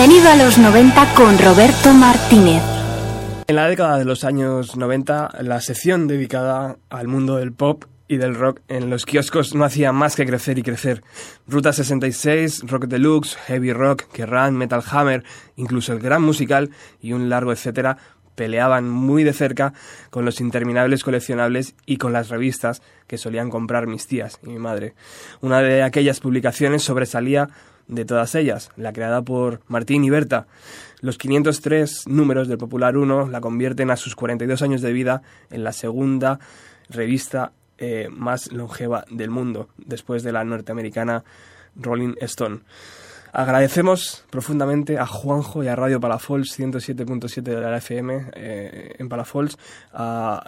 Bienvenido a los 90 con Roberto Martínez. En la década de los años 90, la sección dedicada al mundo del pop y del rock en los kioscos no hacía más que crecer y crecer. Ruta 66, Rock Deluxe, Heavy Rock, Kerrang, Metal Hammer, incluso el Gran Musical y un largo etcétera peleaban muy de cerca con los interminables coleccionables y con las revistas que solían comprar mis tías y mi madre. Una de aquellas publicaciones sobresalía de todas ellas, la creada por Martín y Berta. Los 503 números del Popular 1 la convierten a sus 42 años de vida en la segunda revista eh, más longeva del mundo, después de la norteamericana Rolling Stone. Agradecemos profundamente a Juanjo y a Radio Palafols 107.7 de la FM eh, en Palafols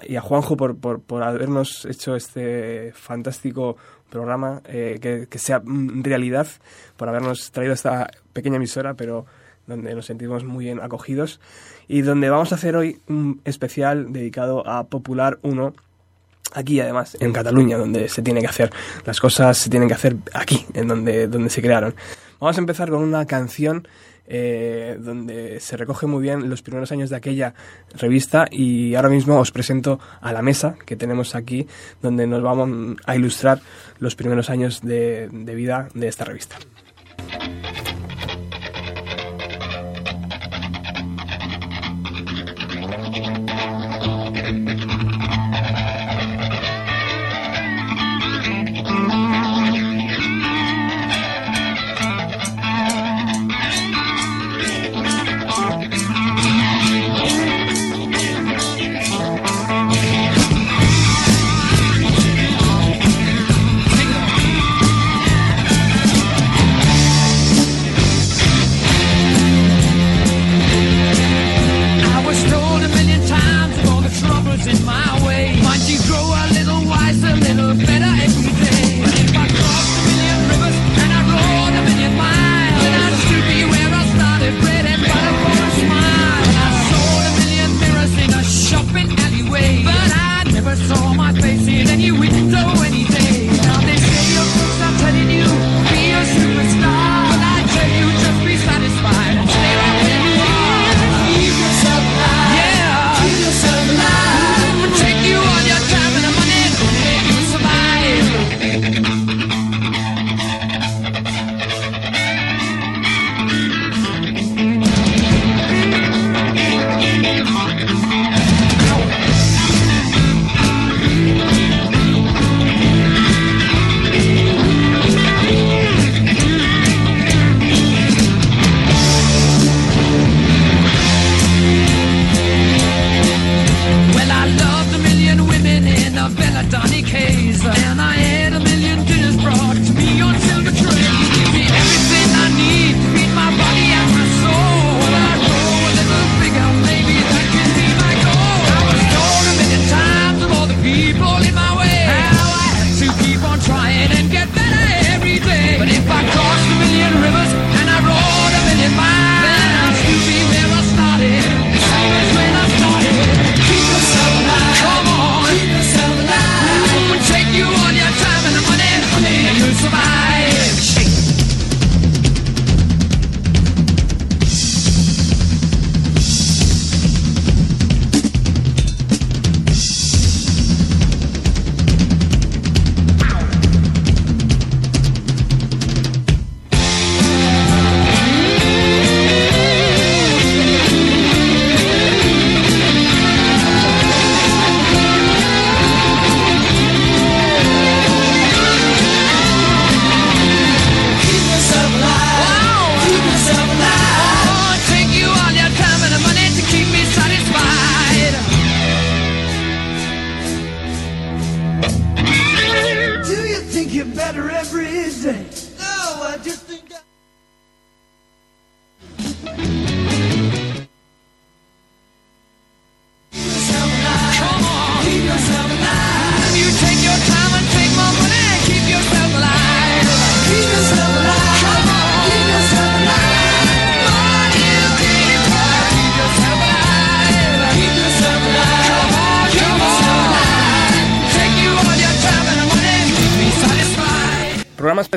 y a Juanjo por, por, por habernos hecho este fantástico programa eh, que, que sea mm, realidad, por habernos traído esta pequeña emisora, pero donde nos sentimos muy bien acogidos. Y donde vamos a hacer hoy un especial dedicado a Popular 1 aquí además en Cataluña donde se tiene que hacer las cosas se tienen que hacer aquí en donde donde se crearon. Vamos a empezar con una canción eh, donde se recoge muy bien los primeros años de aquella revista y ahora mismo os presento a la mesa que tenemos aquí donde nos vamos a ilustrar los primeros años de, de vida de esta revista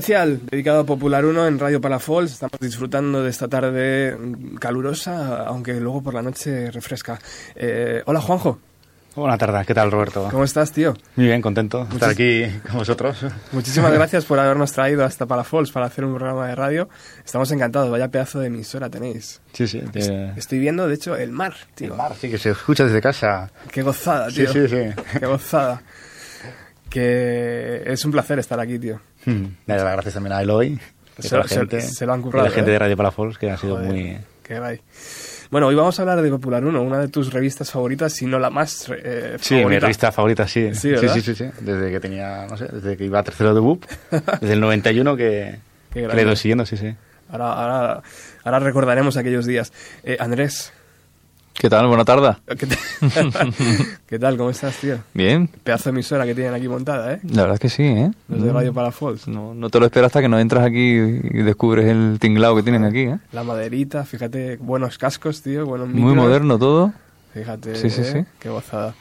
especial dedicado a Popular 1 en Radio Palafols. Estamos disfrutando de esta tarde calurosa, aunque luego por la noche refresca. Eh, hola Juanjo, Buenas tardes, ¿qué tal Roberto? ¿cómo estás, tío? Muy bien, contento de estar aquí con vosotros. Muchísimas gracias por habernos traído hasta Palafols para hacer un programa de radio. Estamos encantados, vaya pedazo de emisora tenéis. Sí, sí. Estoy viendo, de hecho, el mar, tío. El mar, sí, que se escucha desde casa. Qué gozada, Sí, tío. sí, sí. Qué gozada. Que es un placer estar aquí, tío. Hmm. Las gracias también a Eloy, y Se la se- gente, se lo han y currado, la gente ¿eh? de Radio Palafols, que ha sido Joder, muy... Qué guay. Bueno, hoy vamos a hablar de Popular 1, una de tus revistas favoritas, si no la más eh, Sí, mi favorita. revista favorita, sí. Sí, ¿verdad? sí, sí, sí, Desde que tenía, no sé, desde que iba a tercero de BUP, desde el 91 que, que le ido siguiendo, sí, sí. Ahora, ahora, ahora recordaremos aquellos días. Eh, Andrés, ¿Qué tal? Buena tarde. ¿qué, te- ¿qué tal? ¿Cómo estás, tío? Bien, Pedazo de emisora que tienen aquí montada, ¿eh? la verdad es que sí, ¿eh? Los de Radio Palafols. No, no te lo esperas hasta que no entras aquí y descubres el tinglado que tienen aquí, ¿eh? La maderita, fíjate, buenos cascos, tío, buenos Muy micros. moderno todo. Fíjate, Sí, sí, ¿eh? sí. Qué gozada.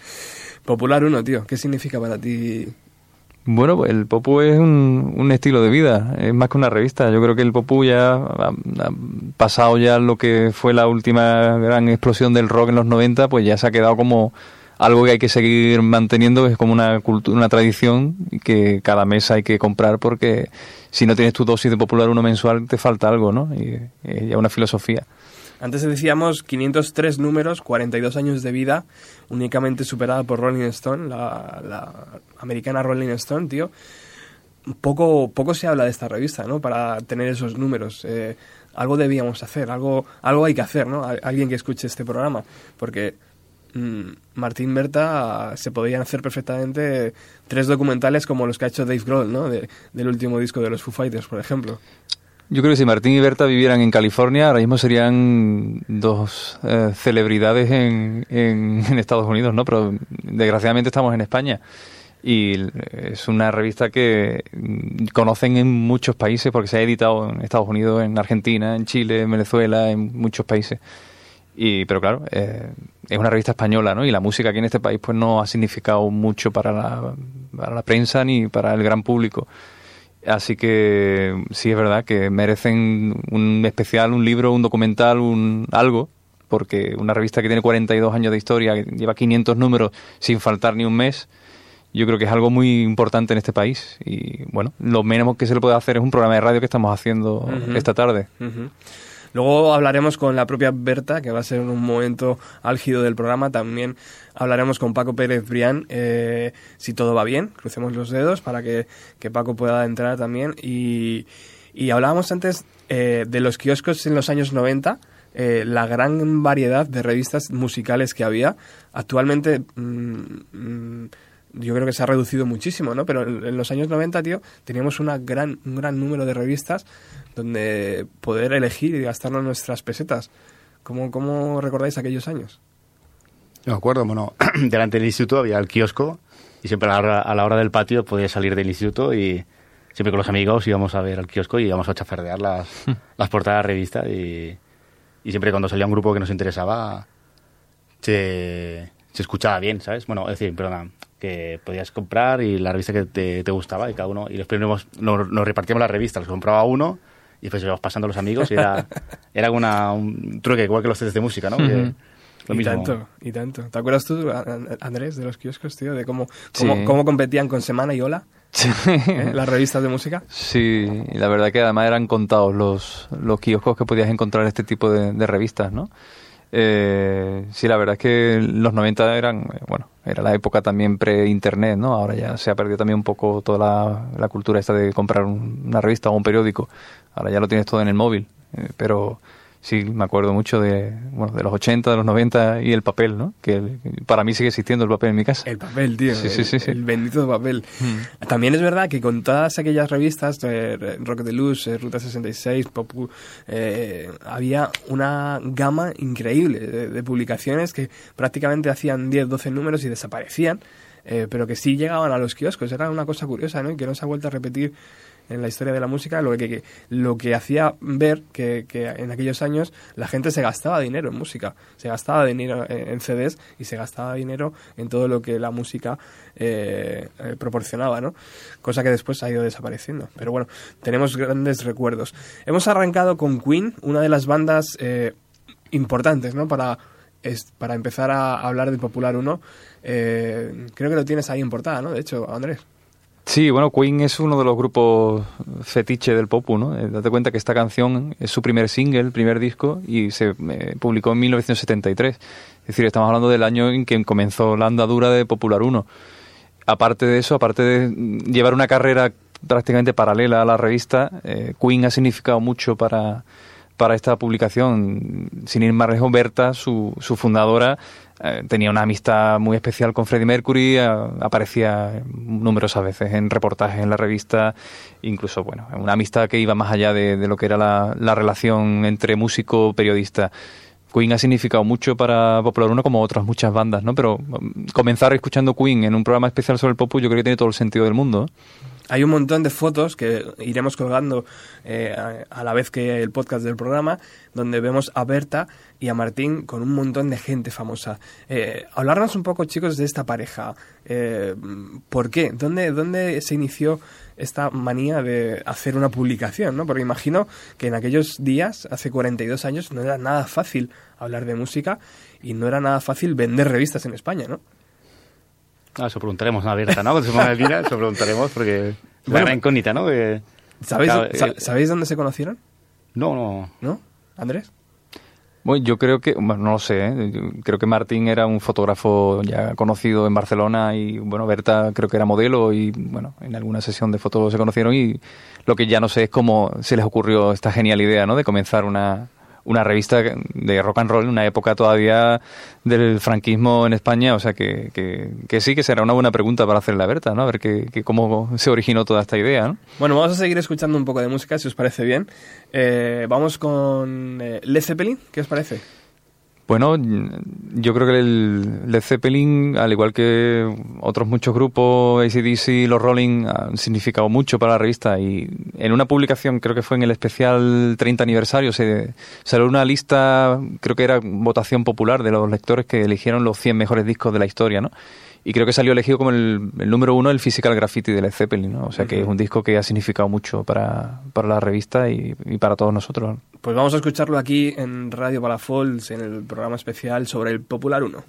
Popular 1, tío, ¿qué significa para ti? Bueno, pues el Popu es un, un estilo de vida, es más que una revista. Yo creo que el Popu ya ha, pasado ya lo que fue la última gran explosión del rock en los 90, pues ya se ha quedado como algo que hay que seguir manteniendo, es como una cultura, una tradición que cada mes hay que comprar porque si no tienes tu dosis de Popular uno mensual te falta algo, ¿no? Y es ya una filosofía. Antes decíamos 503 números, 42 años de vida, únicamente superada por Rolling Stone, la, la americana Rolling Stone, tío. Poco, poco se habla de esta revista, ¿no? Para tener esos números. Eh, algo debíamos hacer, algo, algo hay que hacer, ¿no? Al- Alguien que escuche este programa. Porque mm, Martín Berta se podían hacer perfectamente tres documentales como los que ha hecho Dave Grohl, ¿no? De- del último disco de los Foo Fighters, por ejemplo. Yo creo que si Martín y Berta vivieran en California, ahora mismo serían dos eh, celebridades en, en, en Estados Unidos, ¿no? Pero desgraciadamente estamos en España. Y es una revista que mm, conocen en muchos países porque se ha editado en Estados Unidos, en Argentina, en Chile, en Venezuela, en muchos países. Y, pero claro, eh, es una revista española, ¿no? Y la música aquí en este país pues no ha significado mucho para la, para la prensa ni para el gran público. Así que sí es verdad que merecen un especial, un libro, un documental, un algo, porque una revista que tiene 42 años de historia, que lleva 500 números sin faltar ni un mes, yo creo que es algo muy importante en este país. Y bueno, lo menos que se le puede hacer es un programa de radio que estamos haciendo esta tarde. Ujú. Luego hablaremos con la propia Berta, que va a ser un momento álgido del programa. También hablaremos con Paco Pérez Brián, eh, si todo va bien. Crucemos los dedos para que, que Paco pueda entrar también. Y, y hablábamos antes eh, de los kioscos en los años 90. eh, la gran variedad de revistas musicales que había. Actualmente mm, mm, yo creo que se ha reducido muchísimo, ¿no? Pero en, en los años 90, tío, teníamos una gran, un gran número de revistas donde poder elegir y gastarnos nuestras pesetas. ¿Cómo, cómo recordáis aquellos años? No me acuerdo, bueno, delante del instituto había el kiosco y siempre a la hora, a la hora del patio podías salir del instituto y siempre con los amigos íbamos a ver al kiosco y íbamos a chafardear las, las portadas de revista y, y siempre cuando salía un grupo que nos interesaba se, se escuchaba bien, ¿sabes? Bueno, es decir, perdona, que podías comprar y la revista que te, te gustaba y cada uno, y los premios nos, nos repartíamos las revistas, los compraba uno y después íbamos pasando a los amigos y era, era una, un truque igual que los test de música, ¿no? Que- Ujú. lo y mismo. tanto, y tanto. ¿Te acuerdas tú, Andrés, de los kioscos, tío? De cómo, cómo, Sí. cómo competían con Semana y Hola, ¿eh? las revistas de música. Sí, y la verdad que además eran contados los, los kioscos que podías encontrar este tipo de, de revistas, ¿no? Eh, sí, la verdad es que los 90 eran, eh, bueno, era la época también pre-internet, ¿no? Ahora ya se ha perdido también un poco toda la, la cultura esta de comprar un- una revista o un periódico. Ahora ya lo tienes todo en el móvil. Eh, pero Sí, me acuerdo mucho de, bueno, de los 80, de los 90 y el papel, ¿no? Que el- para mí sigue existiendo el papel en mi casa. El papel, tío. Sí, el, sí, sí, sí. el bendito papel. Mm. También es verdad que con todas aquellas revistas, eh, Rock de Luz, eh, Ruta 66, Popu, eh, había una gama increíble de, de publicaciones que prácticamente hacían 10, 12 números y desaparecían, eh, pero que sí llegaban a los kioscos. Era una cosa curiosa, ¿no? Y que no se ha vuelto a repetir en la historia de la música, lo que, lo que hacía ver que, que en aquellos años la gente se gastaba dinero en música, se gastaba dinero en, en CDs y se gastaba dinero en todo lo que la música eh, eh, proporcionaba, ¿no? Cosa que después ha ido desapareciendo. Pero bueno, tenemos grandes recuerdos. Hemos arrancado con Queen, una de las bandas eh, importantes, ¿no? Para, es- para empezar a hablar del Popular 1. Eh, creo que lo tienes ahí en portada, ¿no? De hecho, Andrés. Sí, bueno, Queen es uno de los grupos fetiche del popu, ¿no? Eh, date cuenta que esta canción es su primer single, primer disco, y se eh, publicó en 1973. Es decir, estamos hablando del año en que comenzó la andadura de Popular 1. Aparte de eso, aparte de llevar una carrera prácticamente paralela a la revista, eh, Queen ha significado mucho para, para esta publicación. Sin ir más lejos, Berta, su, su fundadora, eh, tenía una amistad muy especial con Freddie Mercury, a- aparecía numerosas veces en reportajes en la revista, incluso, bueno, una amistad que iba más allá de, lo que era la, la relación entre músico-periodista. Queen ha significado mucho para Popular 1 como otras muchas bandas, ¿no? Pero mm, comenzar escuchando Queen en un programa especial sobre el popu yo creo que tiene todo el sentido del mundo. ¿eh? Hay un montón de fotos que iremos colgando eh, a, la vez que el podcast del programa, donde vemos a Berta y a Martín con un montón de gente famosa. Eh, hablarnos un poco, chicos, de esta pareja. Eh, ¿Por qué? ¿Dónde, ¿Dónde se inició esta manía de hacer una publicación? ¿no? Porque imagino que en aquellos días, hace 42 años, no era nada fácil hablar de música y no era nada fácil vender revistas en España, ¿no? Ah, eso preguntaremos a Berta, ¿no? Cuando se ponga el día, eso preguntaremos porque es Bueno. una incógnita, ¿no? Que- ¿Sabéis, Claro, eh, ¿Sabéis dónde se conocieron? no, no. ¿No? ¿Andrés? Bueno, yo creo que, bueno, no lo sé, ¿eh? Creo que Martín era un fotógrafo ya conocido en Barcelona y, bueno, Berta creo que era modelo y, bueno, en alguna sesión de fotos se conocieron y lo que ya no sé es cómo se les ocurrió esta genial idea, ¿no? De comenzar una, una revista de rock and roll en una época todavía del franquismo en España, o sea que, que, que sí que será una buena pregunta para hacerle a Berta, ¿no? A ver que, que cómo se originó toda esta idea, ¿no? Bueno, vamos a seguir escuchando un poco de música, si os parece bien. Eh, vamos con eh, Led Zeppelin, ¿qué os parece? Bueno, yo creo que el Led Zeppelin, al igual que otros muchos grupos, ACDC, los Rolling, han significado mucho para la revista. Y en una publicación, creo que fue en el especial 30 aniversario, se salió una lista, creo que era votación popular de los lectores que eligieron los 100 mejores discos de la historia, ¿no? Y creo que salió elegido como el, el número uno el Physical Graffiti de Led Zeppelin, ¿no? O sea que es un disco que ha significado mucho para, para la revista y, y para todos nosotros. Pues vamos a escucharlo aquí en Radio Palafols, en el programa especial sobre el Popular 1.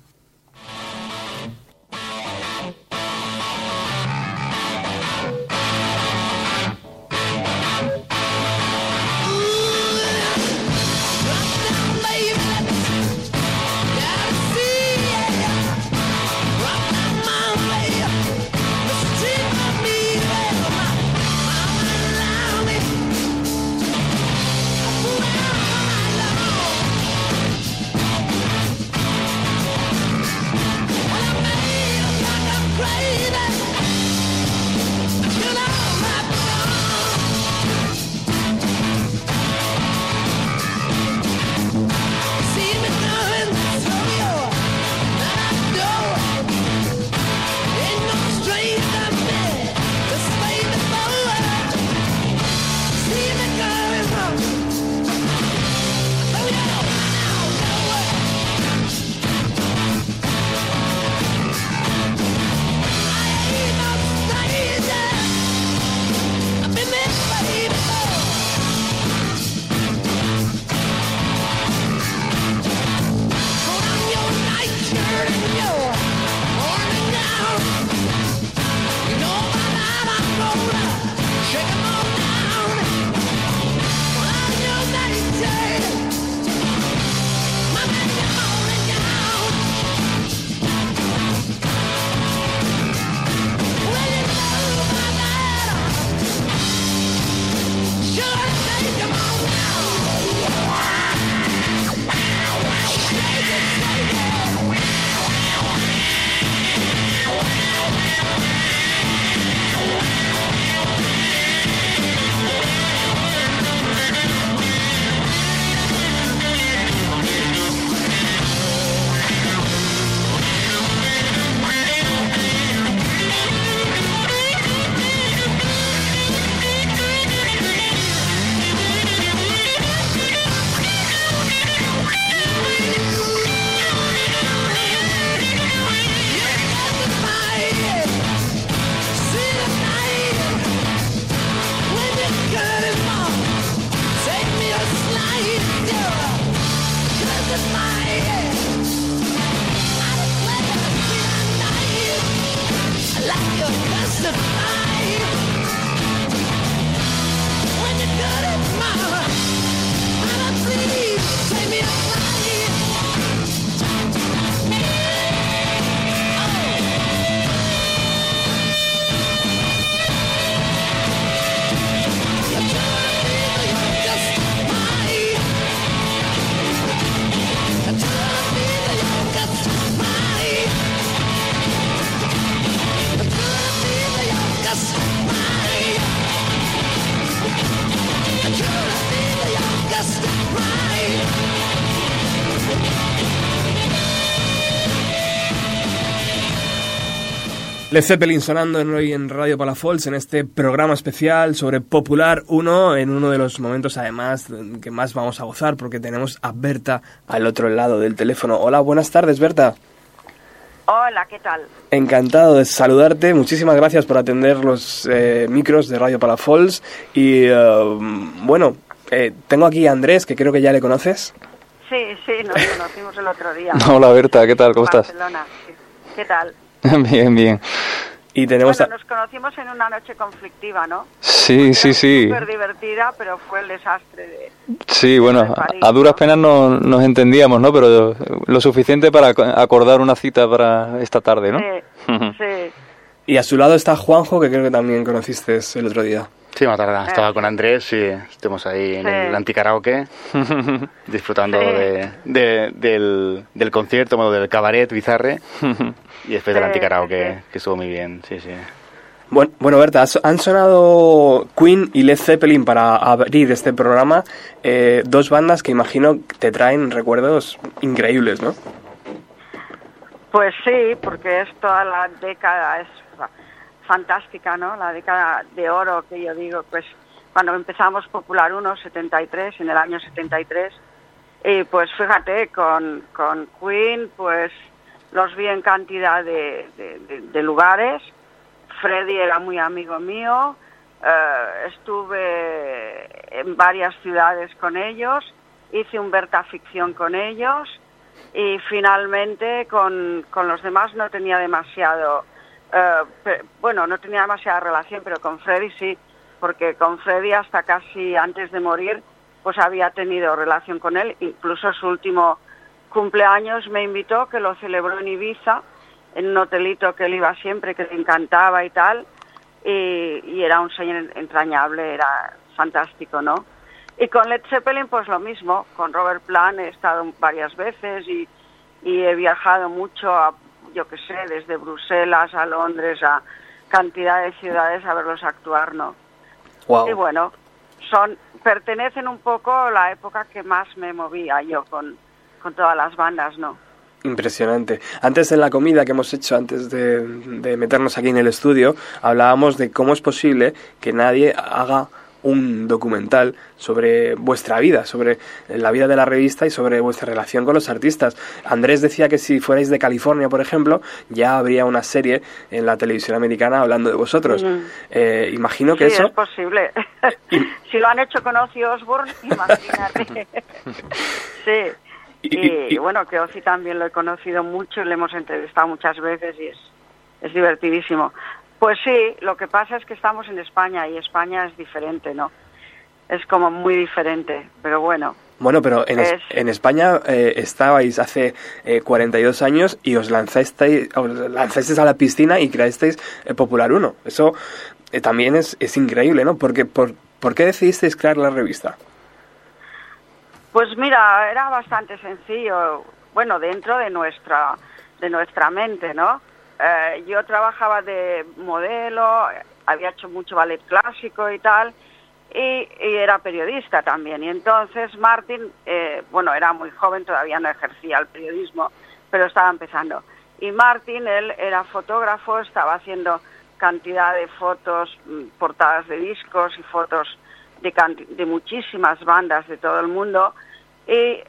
Led Zeppelin sonando en hoy en Radio Palafols en este programa especial sobre Popular 1 en uno de los momentos además que más vamos a gozar porque tenemos a Berta al otro lado del teléfono. Hola, buenas tardes Berta. Hola, ¿qué tal? Encantado de saludarte. Muchísimas gracias por atender los eh, micros de Radio Palafols. Y eh, bueno, eh, tengo aquí a Andrés, que creo que ya le conoces. Sí, sí, nos conocimos el otro día. Hola Berta, ¿qué tal? ¿Cómo estás? Barcelona, sí. ¿Qué tal? bien, bien. Y tenemos Bueno, a- nos conocimos en una noche conflictiva, ¿no? Sí, sí, sí. Súper divertida, pero fue el desastre de... Sí, bueno, a duras penas no, nos entendíamos, ¿no? Pero lo suficiente para ac- acordar una cita para esta tarde, ¿no? Sí, sí. y a su lado está Juanjo, que creo que también conociste el otro día. Sí, una tarde. Estaba Ah, con. Andrés y estuvimos ahí en Sí. el anticaraoke disfrutando Sí. de, de- del, del concierto, bueno, del cabaret bizarre y después del Sí, anticaraoke, sí, sí. que estuvo muy bien, sí, sí. Bueno, bueno, Berta, han sonado Queen y Led Zeppelin para abrir este programa, eh, dos bandas que imagino te traen recuerdos increíbles, ¿no? Pues sí, porque es toda la década, es fantástica, ¿no? La década de oro que yo digo, pues cuando empezamos Popular 1, 73, en el año 73, y pues fíjate, con, con Queen, pues los vi en cantidad de, de- lugares, Freddy era muy amigo mío, eh, estuve en varias ciudades con ellos, hice un Berta Ficción con ellos, y finalmente con, con los demás no tenía demasiado, eh, bueno, no tenía demasiada relación, pero con Freddy sí, porque con Freddy hasta casi antes de morir, pues había tenido relación con él, incluso su último cumpleaños me invitó, que lo celebró en Ibiza, en un hotelito que él iba siempre, que le encantaba y tal, y, y era un señor entrañable, era fantástico, ¿no? Y con Led Zeppelin, pues lo mismo. Con Robert Plant he estado varias veces y, y he viajado mucho, a, yo qué sé, desde Bruselas a Londres, a cantidad de ciudades a verlos actuar, ¿no? Wow. Y bueno, son pertenecen un poco a la época que más me movía yo con, con todas las bandas, ¿no? Impresionante. Antes en la comida que hemos hecho, antes de, de meternos aquí en el estudio, hablábamos de cómo es posible que nadie haga un documental sobre vuestra vida, sobre la vida de la revista y sobre vuestra relación con los artistas. Andrés decía que si fuerais de California, por ejemplo, ya habría una serie en la televisión americana hablando de vosotros. Mm. Eh, imagino que sí, eso... es posible. si lo han hecho con Ozzy Osbourne, imagínate. sí. Y- Y, y- y- bueno, que Ozzy también lo he conocido mucho y le hemos entrevistado muchas veces y es, es divertidísimo. Pues sí, lo que pasa es que estamos en España y España es diferente, ¿no? Es como muy diferente, pero bueno. Bueno, pero en, es- Es- en España eh, estabais hace eh, 42 años y os lanzasteis, os lanzasteis a la piscina y creasteis eh, Popular 1. Eso eh, también es, es increíble, ¿no? Porque, por, ¿Por qué decidisteis crear la revista? Pues mira, era bastante sencillo, bueno, dentro de nuestra, de nuestra mente, ¿no? Eh, yo trabajaba de modelo, había hecho mucho ballet clásico y tal, y, era periodista también. Y entonces Martín, eh, bueno, era muy joven, todavía no ejercía el periodismo, pero estaba empezando. Y Martín, él era fotógrafo, estaba haciendo cantidad de fotos, mm, portadas de discos y fotos de, de muchísimas bandas de todo el mundo y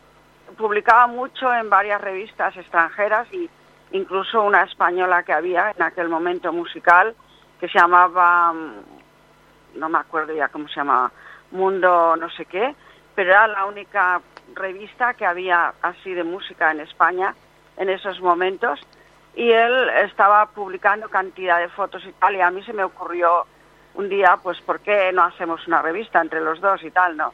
publicaba mucho en varias revistas extranjeras y incluso una española que había en aquel momento musical que se llamaba mm, no me acuerdo ya cómo se llamaba Mundo no sé qué pero era la única revista que había así de música en España en esos momentos. Y él estaba publicando cantidad de fotos y tal y a mí se me ocurrió un día pues por qué no hacemos una revista entre los dos y tal no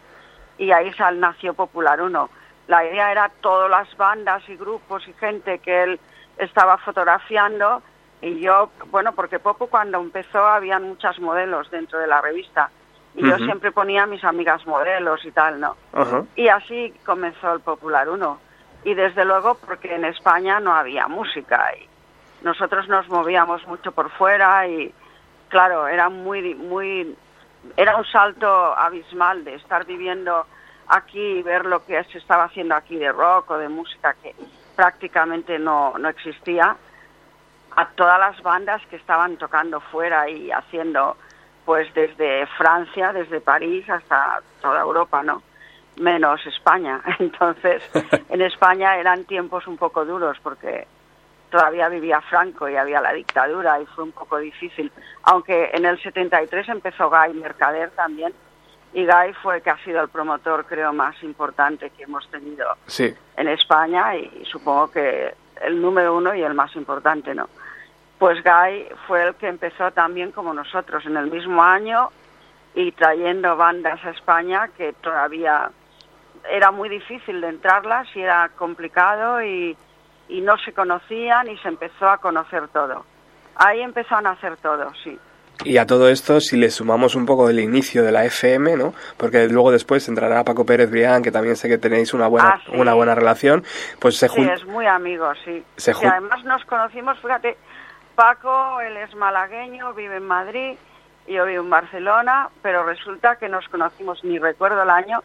y ahí sal nació Popular 1 la idea era todas las bandas y grupos y gente que él estaba fotografiando y yo bueno porque Popo cuando empezó habían muchas modelos dentro de la revista y yo siempre ponía a mis amigas modelos y tal no y así comenzó el Popular 1. Y desde luego porque en España no había música y nosotros nos movíamos mucho por fuera y claro, era muy muy era un salto abismal de estar viviendo aquí y ver lo que se estaba haciendo aquí de rock o de música que prácticamente no, no existía. a todas las bandas que estaban tocando fuera y haciendo, pues desde Francia, desde París hasta toda Europa, ¿no? Menos España. Entonces, en España eran tiempos un poco duros porque todavía vivía Franco y había la dictadura y fue un poco difícil. Aunque en el 73 empezó Guy Mercader también y Guy fue el que ha sido el promotor, creo, más importante que hemos tenido Sí. en España y, supongo que el número uno y el más importante, ¿no? Pues Guy fue el que empezó también como nosotros en el mismo año y trayendo bandas a España que todavía era muy difícil de entrarlas y era complicado y, y no se conocían y se empezó a conocer todo. Ahí empezó a nacer todo, sí. Y a todo esto, si le sumamos un poco del inicio de la FM, ¿no? Porque luego después entrará Paco Pérez Brián, que también sé que tenéis una buena, Ah, sí. una buena relación, pues se Sí, es muy amigo, sí. Se Y además nos conocimos, fíjate, Paco, él es malagueño, vive en Madrid, yo vivo en Barcelona, pero resulta que nos conocimos, ni recuerdo el año,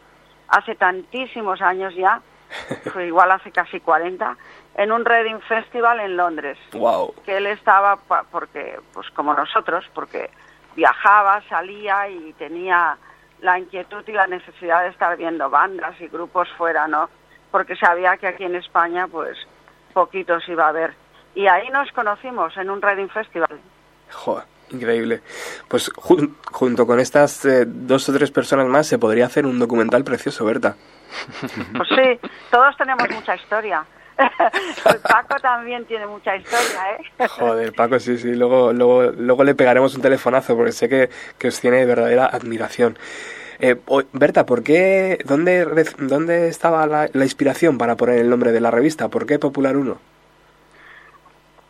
hace tantísimos años ya, fue igual hace casi 40, en un Reading Festival en Londres Wow. que él estaba pa- porque pues como nosotros porque viajaba salía y tenía la inquietud y la necesidad de estar viendo bandas y grupos fuera no porque sabía que aquí en España pues poquitos iba a haber y ahí nos conocimos en un Reading Festival Joder, increíble. Pues jun- junto con estas eh, dos o tres personas más se podría hacer un documental precioso, Berta. pues sí todos tenemos mucha historia Paco también tiene mucha historia eh Joder, Paco, sí, sí. Luego, luego, luego le pegaremos un telefonazo porque sé que, que os tiene verdadera admiración. Eh, Berta, ¿por qué, dónde, dónde estaba la, la inspiración para poner el nombre de la revista? ¿Por qué Popular 1?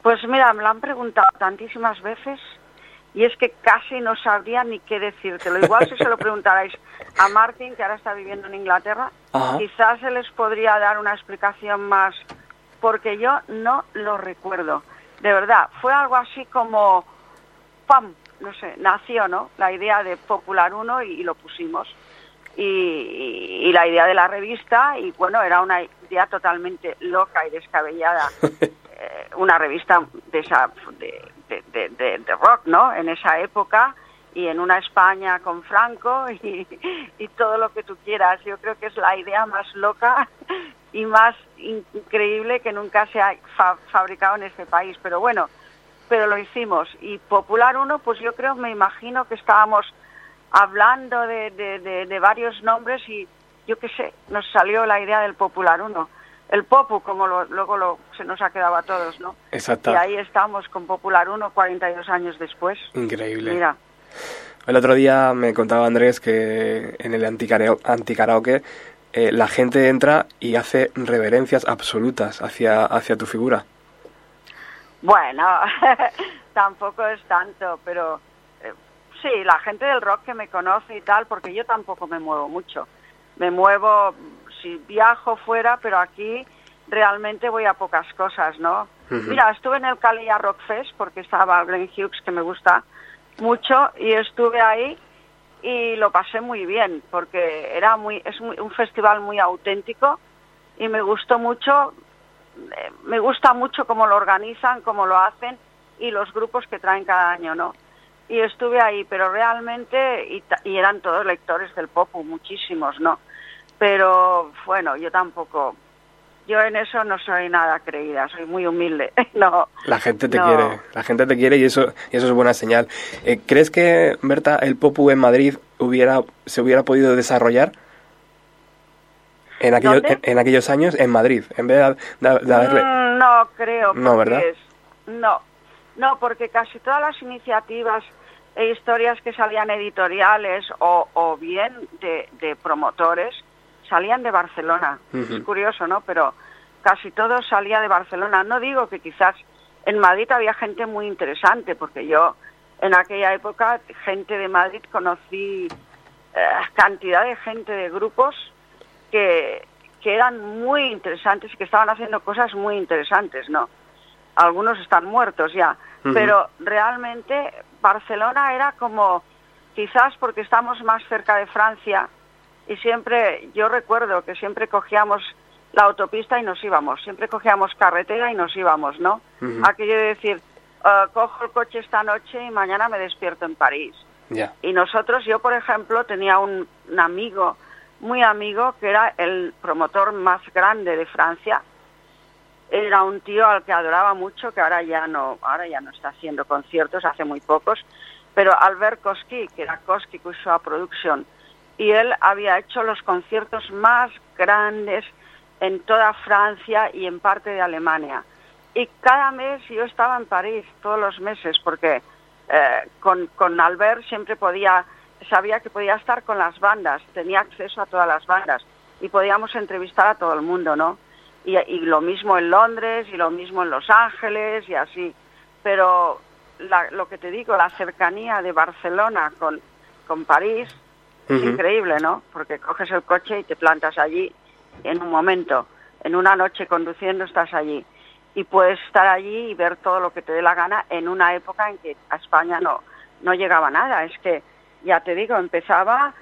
Pues mira, me lo han preguntado tantísimas veces y es que casi no sabría ni qué decírtelo. Igual si se lo preguntarais a Martin, que ahora está viviendo en Inglaterra, Ajá. quizás se les podría dar una explicación más, porque yo no lo recuerdo. De verdad, fue algo así como, ¡pam! No sé, nació, ¿no? La idea de Popular 1 y, y lo pusimos. Y, y- y la idea de la revista, y bueno, era una idea totalmente loca y descabellada eh, una revista de, esa, de, de- de- de- de rock, ¿no? En esa época y en una España con Franco y, y todo lo que tú quieras. Yo creo que es la idea más loca y más increíble que nunca se ha fa- fabricado en este país. Pero bueno, pero lo hicimos. Y Popular 1, pues yo creo, me imagino que estábamos hablando de, de- de- de varios nombres y yo qué sé, nos salió la idea del Popular 1. El Popu, como lo- luego lo- se nos ha quedado a todos, ¿no? Exacto. Y ahí estamos con Popular 1 42 años después. Increíble. Mira, El otro día me contaba Andrés que en el anticaraoke eh, la gente entra y hace reverencias absolutas hacia, hacia tu figura. bueno, tampoco es tanto, pero eh, sí, la gente del rock que me conoce y tal, porque yo tampoco me muevo mucho. Me muevo, si viajo fuera, pero aquí realmente voy a pocas cosas, ¿no? Mira, estuve en el Calilla Rock Fest porque estaba Glenn Hughes, que me gusta mucho, y estuve ahí y lo pasé muy bien, porque era muy, es muy- un festival muy auténtico y me gustó mucho, eh, me gusta mucho cómo lo organizan, cómo lo hacen y los grupos que traen cada año, ¿no? Y estuve ahí, pero realmente, y, y eran todos lectores del Popu, muchísimos, ¿no? Pero bueno, yo tampoco, yo en eso no soy nada creída, soy muy humilde, no. La gente te No. quiere, la gente te quiere y eso, y eso es buena señal. Eh, ¿Crees que, Berta, el Popu en Madrid hubiera, se hubiera podido desarrollar en aquellos, ¿Dónde? en, en aquellos años en Madrid, en vez de, de- de haberle... Mm, no creo. No, ¿verdad? es- no, no, porque casi todas las iniciativas e historias que salían editoriales o, o bien de, de promotores salían de Barcelona. Es curioso, ¿no? Pero casi todo salía de Barcelona. No digo que quizás en Madrid había gente muy interesante, porque yo en aquella época, gente de Madrid, conocí eh, cantidad de gente de grupos que, que eran muy interesantes y que estaban haciendo cosas muy interesantes, ¿no? Algunos están muertos ya, pero realmente Barcelona era como, quizás porque estamos más cerca de Francia, y siempre, yo recuerdo que siempre cogíamos la autopista y nos íbamos, siempre cogíamos carretera y nos íbamos, ¿no? Ujú. Aquello de decir, eh, cojo el coche esta noche y mañana me despierto en París. Y nosotros, yo por ejemplo, tenía un, un amigo, muy amigo, que era el promotor más grande de Francia. Era un tío al que adoraba mucho, que ahora ya no, ahora ya no está haciendo conciertos, hace muy pocos, pero Albert Koski, que era Koski Kushua Production, y él había hecho los conciertos más grandes en toda Francia y en parte de Alemania. Y cada mes yo estaba en París, todos los meses, porque eh, con, con Albert siempre podía, sabía que podía estar con las bandas, tenía acceso a todas las bandas y podíamos entrevistar a todo el mundo, ¿no? Y, lo mismo en Londres y lo mismo en Los Ángeles y así. Pero la- lo que te digo, la cercanía de Barcelona con, con París es increíble, ¿no? Porque coges el coche y te plantas allí en un momento, en una noche conduciendo estás allí y puedes estar allí y ver todo lo que te dé la gana en una época en que a España no no llegaba nada. Es que ya te digo, empezaba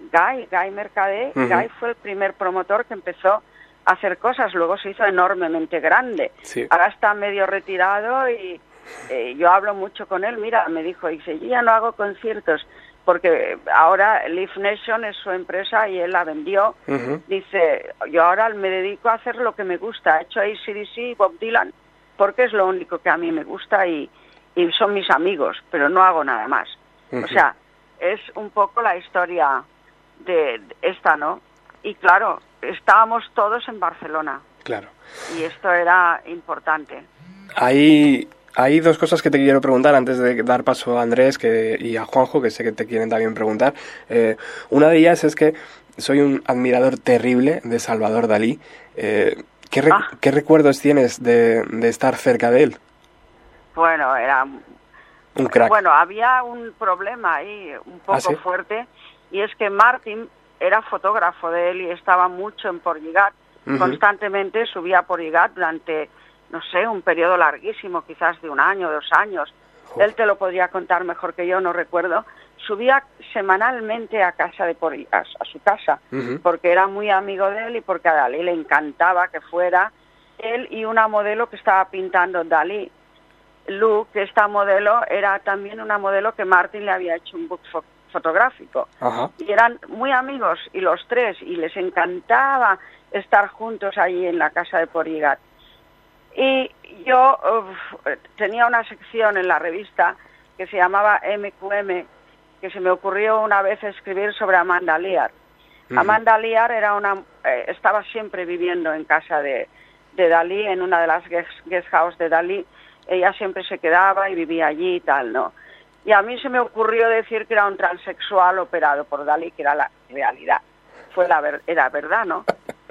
Guy, Guy Mercadé, Ujú. Guy fue el primer promotor que empezó a hacer cosas, luego se hizo enormemente grande. Sí. Ahora está medio retirado y eh, yo hablo mucho con él, mira, me dijo, dice, yo ya no hago conciertos porque ahora Leaf Nation es su empresa y él la vendió. Dice, yo ahora me dedico a hacer lo que me gusta. He hecho ACDC y Bob Dylan porque es lo único que a mí me gusta y, y son mis amigos, pero no hago nada más. O sea, es un poco la historia de esta, ¿no? Y claro, estábamos todos en Barcelona Claro. y esto era importante. Hay, hay dos cosas que te quiero preguntar antes de dar paso a Andrés que, y a Juanjo, que sé que te quieren también preguntar. Eh, una de ellas es que soy un admirador terrible de Salvador Dalí. Eh, ¿qué, re- Ah. qué recuerdos tienes de, de estar cerca de él? Bueno, era Un crack. Bueno, había un problema ahí un poco ¿Ah, sí? fuerte y es que Martin era fotógrafo de él y estaba mucho en Porligat, Ujú. constantemente subía a Porligat durante, no sé, un periodo larguísimo, quizás de un año, dos años. Él te lo podría contar mejor que yo, no recuerdo. Subía semanalmente a casa de Pori- a, a su casa porque era muy amigo de él y porque a Dalí le encantaba que fuera él y una modelo que estaba pintando Dalí. Lu, que esta modelo era también una modelo que Martin le había hecho un book fo- fotográfico. Y eran muy amigos, y los tres, y les encantaba estar juntos allí en la casa de Porigat. Y yo uf, tenía una sección en la revista que se llamaba MQM, que se me ocurrió una vez escribir sobre Amanda Lear. Amanda Lear era una, eh, estaba siempre viviendo en casa de, de Dalí, en una de las guest, guest house de Dalí. Ella siempre se quedaba y vivía allí y tal, ¿no? Y a mí se me ocurrió decir que era un transexual operado por Dalí, que era la realidad. Fue la ver- era verdad, ¿no?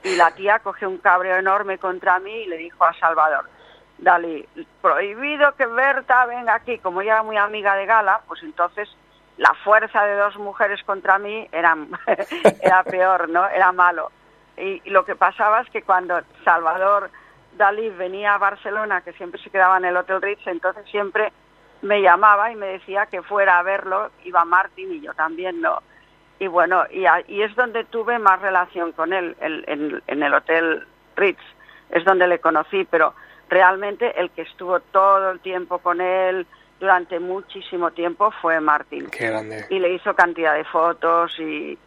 Y la tía cogió un cabreo enorme contra mí y le dijo a Salvador, Dalí, prohibido que Berta venga aquí. Como ella era muy amiga de Gala, pues entonces la fuerza de dos mujeres contra mí era, era peor, ¿no? Era malo. Y, y lo que pasaba es que cuando Salvador Dalí venía a Barcelona, que siempre se quedaba en el Hotel Ritz, entonces siempre me llamaba y me decía que fuera a verlo, iba Martín y yo también no. Y bueno, y, a- y es donde tuve más relación con él, el- en, en el Hotel Ritz, es donde le conocí, pero realmente el que estuvo todo el tiempo con él durante muchísimo tiempo fue Martín Qué grande. y le hizo cantidad de fotos y,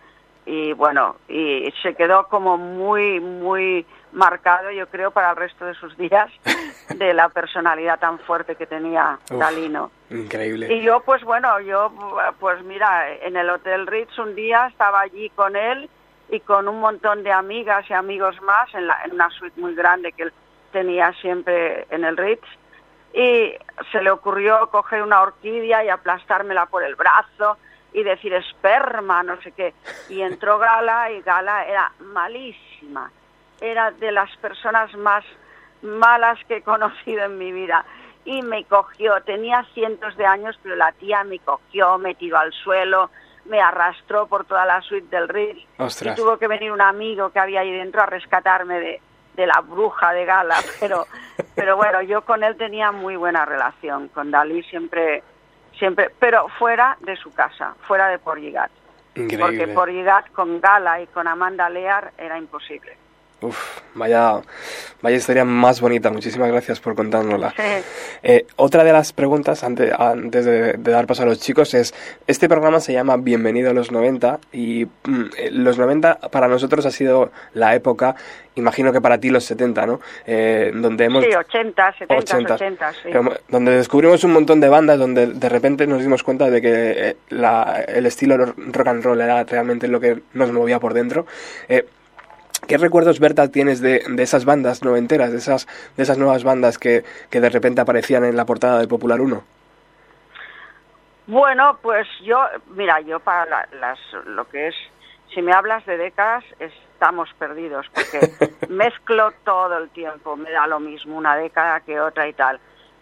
y bueno, y se quedó como muy, muy marcado, yo creo, para el resto de sus días de la personalidad tan fuerte que tenía Uf. Dalí, ¿no? Increíble. Y yo, pues bueno, yo, pues mira, en el Hotel Ritz un día estaba allí con él y con un montón de amigas y amigos más en, la- en una suite muy grande que él tenía siempre en el Ritz. Y se le ocurrió coger una orquídea y aplastármela por el brazo y decir esperma, no sé qué. Y entró Gala y Gala era malísima. Era de las personas más malas que he conocido en mi vida. Y me cogió, tenía cientos de años, pero la tía me cogió, me tiró al suelo, me arrastró por toda la suite del Ritz. Ostras. Y tuvo que venir un amigo que había ahí dentro a rescatarme de, de la bruja de Gala. Pero, pero bueno, yo con él tenía muy buena relación. Con Dalí siempre, siempre, pero fuera de su casa, fuera de Porligat. Porque. Porligat con Gala y con Amanda Lear era imposible. Uf, vaya, vaya historia más bonita. Muchísimas gracias por contárnosla. Eh, otra de las preguntas, antes, antes de, de dar paso a los chicos, es, este programa se llama Bienvenido a los 90 y mm, eh, los 90 para nosotros ha sido la época, imagino que para ti los 70, ¿no? Eh, donde hemos... Sí, 80, 70, 80, sí. Como- Donde descubrimos un montón de bandas, donde de repente nos dimos cuenta de que eh, la- el estilo rock and roll era realmente lo que nos movía por dentro. Eh, ¿Qué recuerdos, Berta, tienes de, de esas bandas noventeras, de esas, de esas nuevas bandas que, que de repente aparecían en la portada de Popular 1? Bueno, pues yo, mira, yo para la- las, lo que es, si me hablas de décadas, estamos perdidos, porque mezclo todo el tiempo, me da lo mismo una década que otra y tal.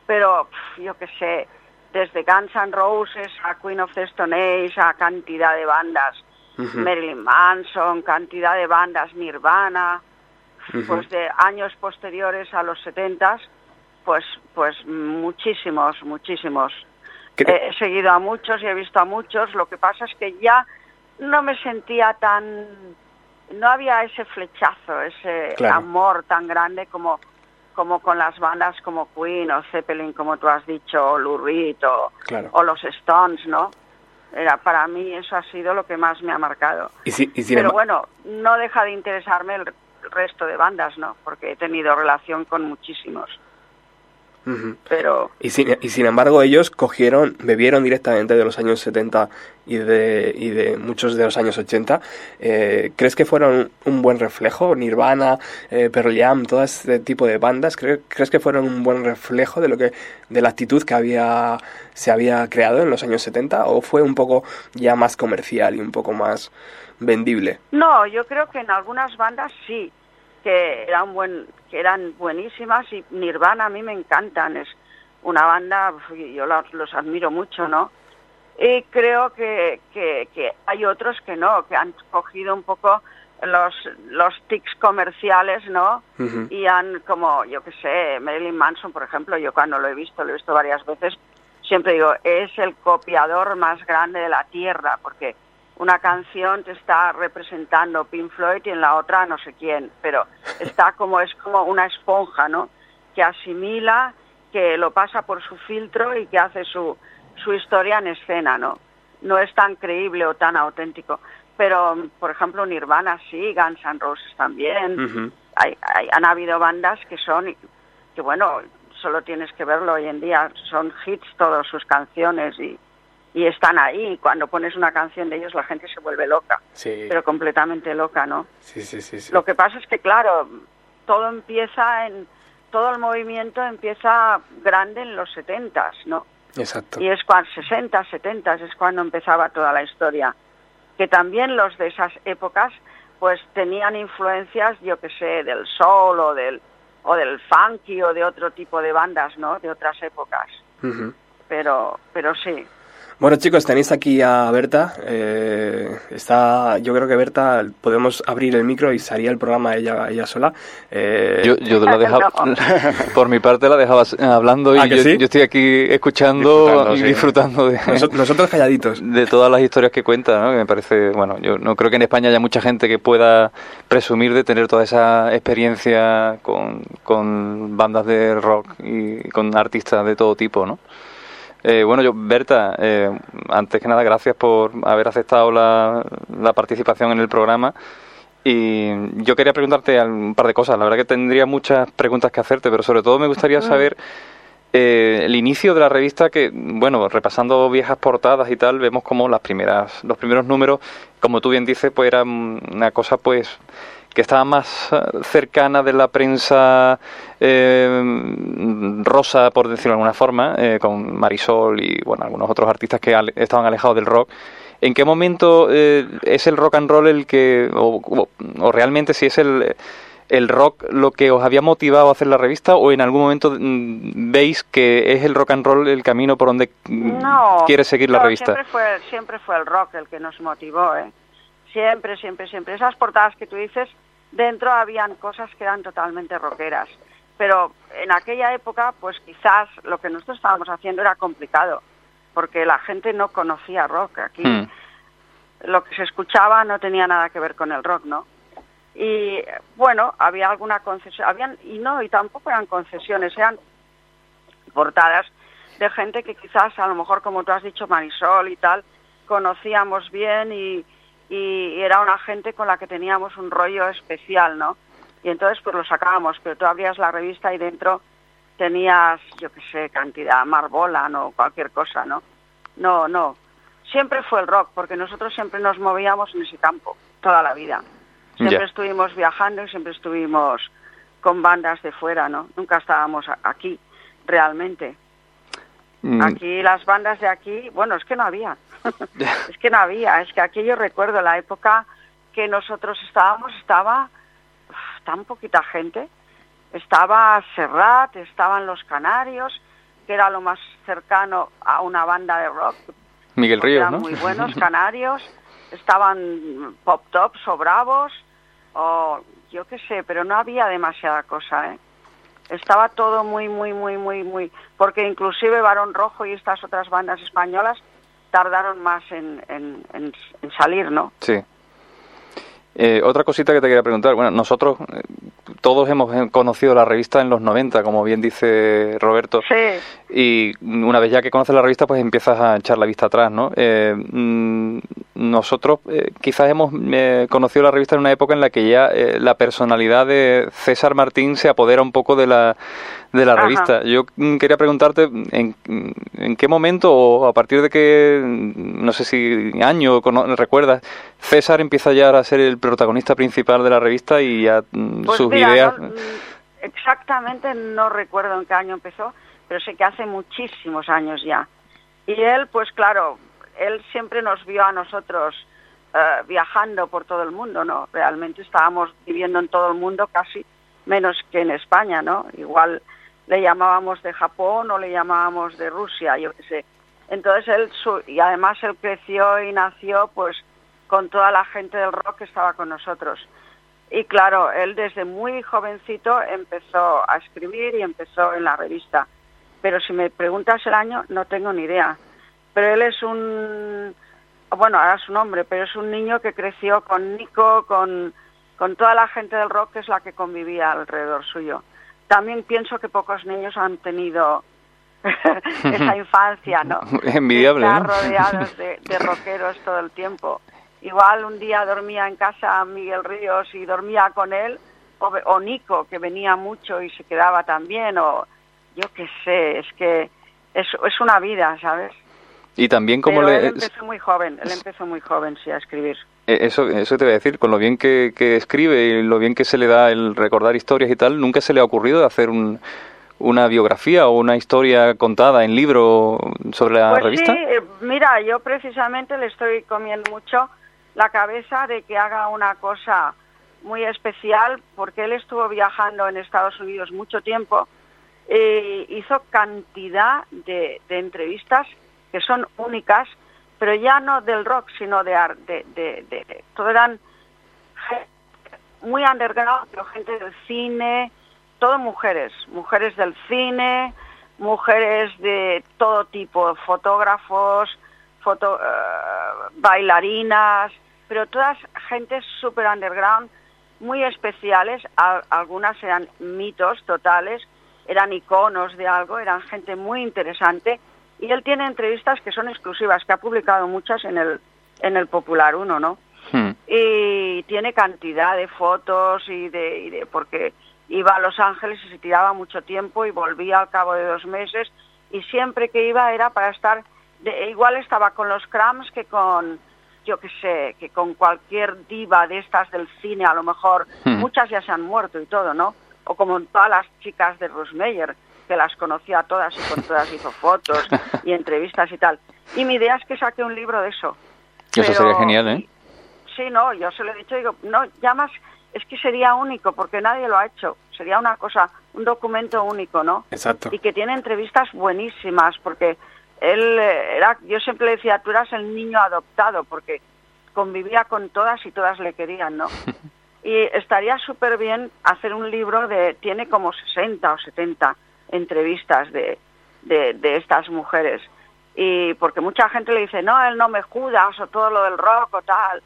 Pero pf, yo qué sé, desde Guns N' Roses a Queen of the Stone Age, a cantidad de bandas, Marilyn Manson, cantidad de bandas, Nirvana, pues de años posteriores a los 70, pues, pues muchísimos, muchísimos. Eh, he seguido a muchos y he visto a muchos. Lo que pasa es que ya no me sentía tan. No había ese flechazo, ese Claro. amor tan grande como, como con las bandas como Queen o Zeppelin, como tú has dicho, o Claro. o los Stones, ¿no? Era, para mí eso ha sido lo que más me ha marcado. Y, si- y sin Pero bueno, no deja de interesarme el resto de bandas, ¿no? Porque he tenido relación con muchísimos. Pero Y sin, y sin embargo ellos cogieron, bebieron directamente de los años 70 y de, y de muchos de los años 80. Eh, ¿Crees que fueron un buen reflejo? Nirvana, eh, Pearl Jam, todo este tipo de bandas, ¿cre- ¿crees que fueron un buen reflejo de lo que de la actitud que había se había creado en los años 70 o fue un poco ya más comercial y un poco más vendible? No, yo creo que en algunas bandas sí, que eran buen, que eran buenísimas y Nirvana a mí me encantan, es una banda, yo los, los admiro mucho, ¿no? Y creo que, que, que hay otros que no, que han cogido un poco los, los tics comerciales, ¿no? Y han, como, yo qué sé, Marilyn Manson, por ejemplo, yo cuando lo he visto, lo he visto varias veces, siempre digo, es el copiador más grande de la Tierra, porque una canción te está representando Pink Floyd y en la otra no sé quién, pero está como, es como una esponja, ¿no? Que asimila, que lo pasa por su filtro y que hace su, su historia en escena, ¿no? No es tan creíble o tan auténtico. Pero, por ejemplo, Nirvana sí, Guns N' Roses también. Hay, hay- han habido bandas que son, que bueno, solo tienes que verlo hoy en día, son hits todas sus canciones y, y están ahí. Cuando pones una canción de ellos la gente se vuelve loca, Sí, pero completamente loca, ¿no? sí, sí, sí, sí. Lo que pasa es que, claro, todo empieza en, todo el movimiento empieza grande en los setentas, ¿no? Exacto. Y es cuando 60, 70 es cuando empezaba toda la historia. Que también los de esas épocas pues tenían influencias, yo que sé, del soul o del o del funky o de otro tipo de bandas, ¿no? De otras épocas. Pero pero sí. Bueno chicos, tenéis aquí a Berta. eh, está, yo creo que Berta podemos abrir el micro y salía el programa ella, ella sola. Eh, Yo, yo la dejaba, por mi parte la dejaba hablando y ¿Ah, yo, sí? yo estoy aquí escuchando Disfrutando, y sí. disfrutando de, noso- nosotros calladitos. de todas las historias que cuenta, ¿no? que me parece, bueno, yo no creo que en España haya mucha gente que pueda presumir de tener toda esa experiencia con, con bandas de rock y con artistas de todo tipo, ¿no? Eh, bueno, yo, Berta, eh, antes que nada, gracias por haber aceptado la, la participación en el programa. Y yo quería preguntarte un par de cosas. La verdad que tendría muchas preguntas que hacerte, pero sobre todo me gustaría saber eh, el inicio de la revista que, bueno, repasando viejas portadas y tal, vemos como las primeras, los primeros números, como tú bien dices, pues eran una cosa pues que estaba más eh, cercana de la prensa eh, rosa, por decirlo de alguna forma, eh, con Marisol y bueno algunos otros artistas que ale- estaban alejados del rock. ¿En qué momento eh, es el rock and roll el que, o, o- o realmente si es el, el rock lo que os había motivado a hacer la revista o en algún momento mm, veis que es el rock and roll el camino por donde mm, No. quiere seguir la revista? Siempre fue, siempre fue el rock el que nos motivó, ¿eh? Siempre, siempre, siempre. Esas portadas que tú dices, dentro habían cosas que eran totalmente rockeras. Pero en aquella época, pues quizás lo que nosotros estábamos haciendo era complicado, porque la gente no conocía rock. Aquí Mm. lo que se escuchaba no tenía nada que ver con el rock, ¿no? Y bueno, había alguna concesión, habían, y no, y tampoco eran concesiones, eran portadas de gente que quizás, a lo mejor, como tú has dicho, Marisol y tal, conocíamos bien y, y era una gente con la que teníamos un rollo especial, ¿no? Y entonces pues lo sacábamos, pero tú abrías la revista y dentro tenías, yo qué sé, cantidad, marbola, no cualquier cosa, ¿no? No, no. Siempre fue el rock, porque nosotros siempre nos movíamos en ese campo, toda la vida. Siempre estuvimos viajando y siempre estuvimos con bandas de fuera, ¿no? Nunca estábamos aquí, realmente. Mm, Aquí las bandas de aquí, bueno, es que no había. es que no había. Es que aquí yo recuerdo la época que nosotros estábamos, estaba uf, tan poquita gente. Estaba Serrat, estaban los Canarios, que era lo más cercano a una banda de rock. Miguel Ríos, eran ¿no? muy buenos Canarios. Estaban Pop Tops o Bravos, o yo qué sé, pero no había demasiada cosa, ¿eh? Estaba todo muy, muy, muy, muy, muy... Porque inclusive Barón Rojo y estas otras bandas españolas tardaron más en, salir, ¿no? Sí. Eh, otra cosita que te quería preguntar. Bueno, nosotros eh, todos hemos eh, conocido la revista en los 90, como bien dice Roberto. Sí, Y una vez ya que conoces la revista, pues empiezas a echar la vista atrás, ¿no? Eh, mm, nosotros eh, quizás hemos eh, conocido la revista en una época en la que ya la personalidad de César Martín se apodera un poco de la, de la Ajá. revista. Yo mm, quería preguntarte en, en qué momento o a partir de qué, mm, no sé si año recuerdas, César empieza ya a ser el protagonista principal de la revista y ya mm, pues sus mira, ideas... no- mm, exactamente no recuerdo en qué año empezó, pero sé que hace muchísimos años ya. Y él, pues claro, él siempre nos vio a nosotros eh, viajando por todo el mundo, ¿no? Realmente estábamos viviendo en todo el mundo casi, menos que en España, ¿no? Igual le llamábamos de Japón o le llamábamos de Rusia, yo qué sé. Entonces él, su- y además él creció y nació pues con toda la gente del rock que estaba con nosotros. Y claro, él desde muy jovencito empezó a escribir y empezó en la revista. Pero si me preguntas el año, no tengo ni idea. Pero él es un, bueno, ahora su nombre, pero es un niño que creció con Nico, con, con toda la gente del rock que es la que convivía alrededor suyo. También pienso que pocos niños han tenido esa infancia, ¿no? Envidiable, estar ¿no? rodeados de, de rockeros todo el tiempo. Igual un día dormía en casa Miguel Ríos y dormía con él, o, o Nico, que venía mucho y se quedaba también, o yo qué sé, es que es, es una vida, ¿sabes? Y también como Pero le... él empezó muy joven, él empezó muy joven, sí, a escribir. Eh, Eso, eso te voy a decir, con lo bien que, que escribe y lo bien que se le da el recordar historias y tal, nunca se le ha ocurrido hacer un, una biografía o una historia contada en libro sobre la Pues revista. sí, eh, mira, yo precisamente le estoy comiendo mucho la cabeza de que haga una cosa muy especial, porque él estuvo viajando en Estados Unidos mucho tiempo e hizo cantidad de, de entrevistas que son únicas, pero ya no del rock, sino de arte, de, de, de- todo eran muy underground, pero gente del cine, todo mujeres, mujeres del cine, mujeres de todo tipo, fotógrafos, foto, eh, bailarinas, pero todas gentes super underground, muy especiales, Al- algunas eran mitos totales, eran iconos de algo, eran gente muy interesante, y él tiene entrevistas que son exclusivas, que ha publicado muchas en el, en el Popular 1, ¿no? Hmm. y tiene cantidad de fotos y de, y de- porque iba a Los Ángeles y se tiraba mucho tiempo y volvía al cabo de dos meses y siempre que iba era para estar de, igual estaba con los Cramps que con yo que sé que con cualquier diva de estas del cine a lo mejor Hmm. muchas ya se han muerto y todo no o como todas las chicas de Meyer que las conocía a todas y con todas hizo fotos y entrevistas y tal y mi idea es que saque un libro de eso Eso Pero- sería genial, ¿eh? Sí, no, yo se lo he dicho, digo, no, ya más, es que sería único, porque nadie lo ha hecho, sería una cosa, un documento único, ¿no? Exacto. Y que tiene entrevistas buenísimas, porque él eh, era, yo siempre le decía, tú eras el niño adoptado, porque convivía con todas y todas le querían, ¿no? Y estaría súper bien hacer un libro de, tiene como 60 o 70 entrevistas de, de, de estas mujeres. Y porque mucha gente le dice, no, él no me judas o todo lo del rock o tal.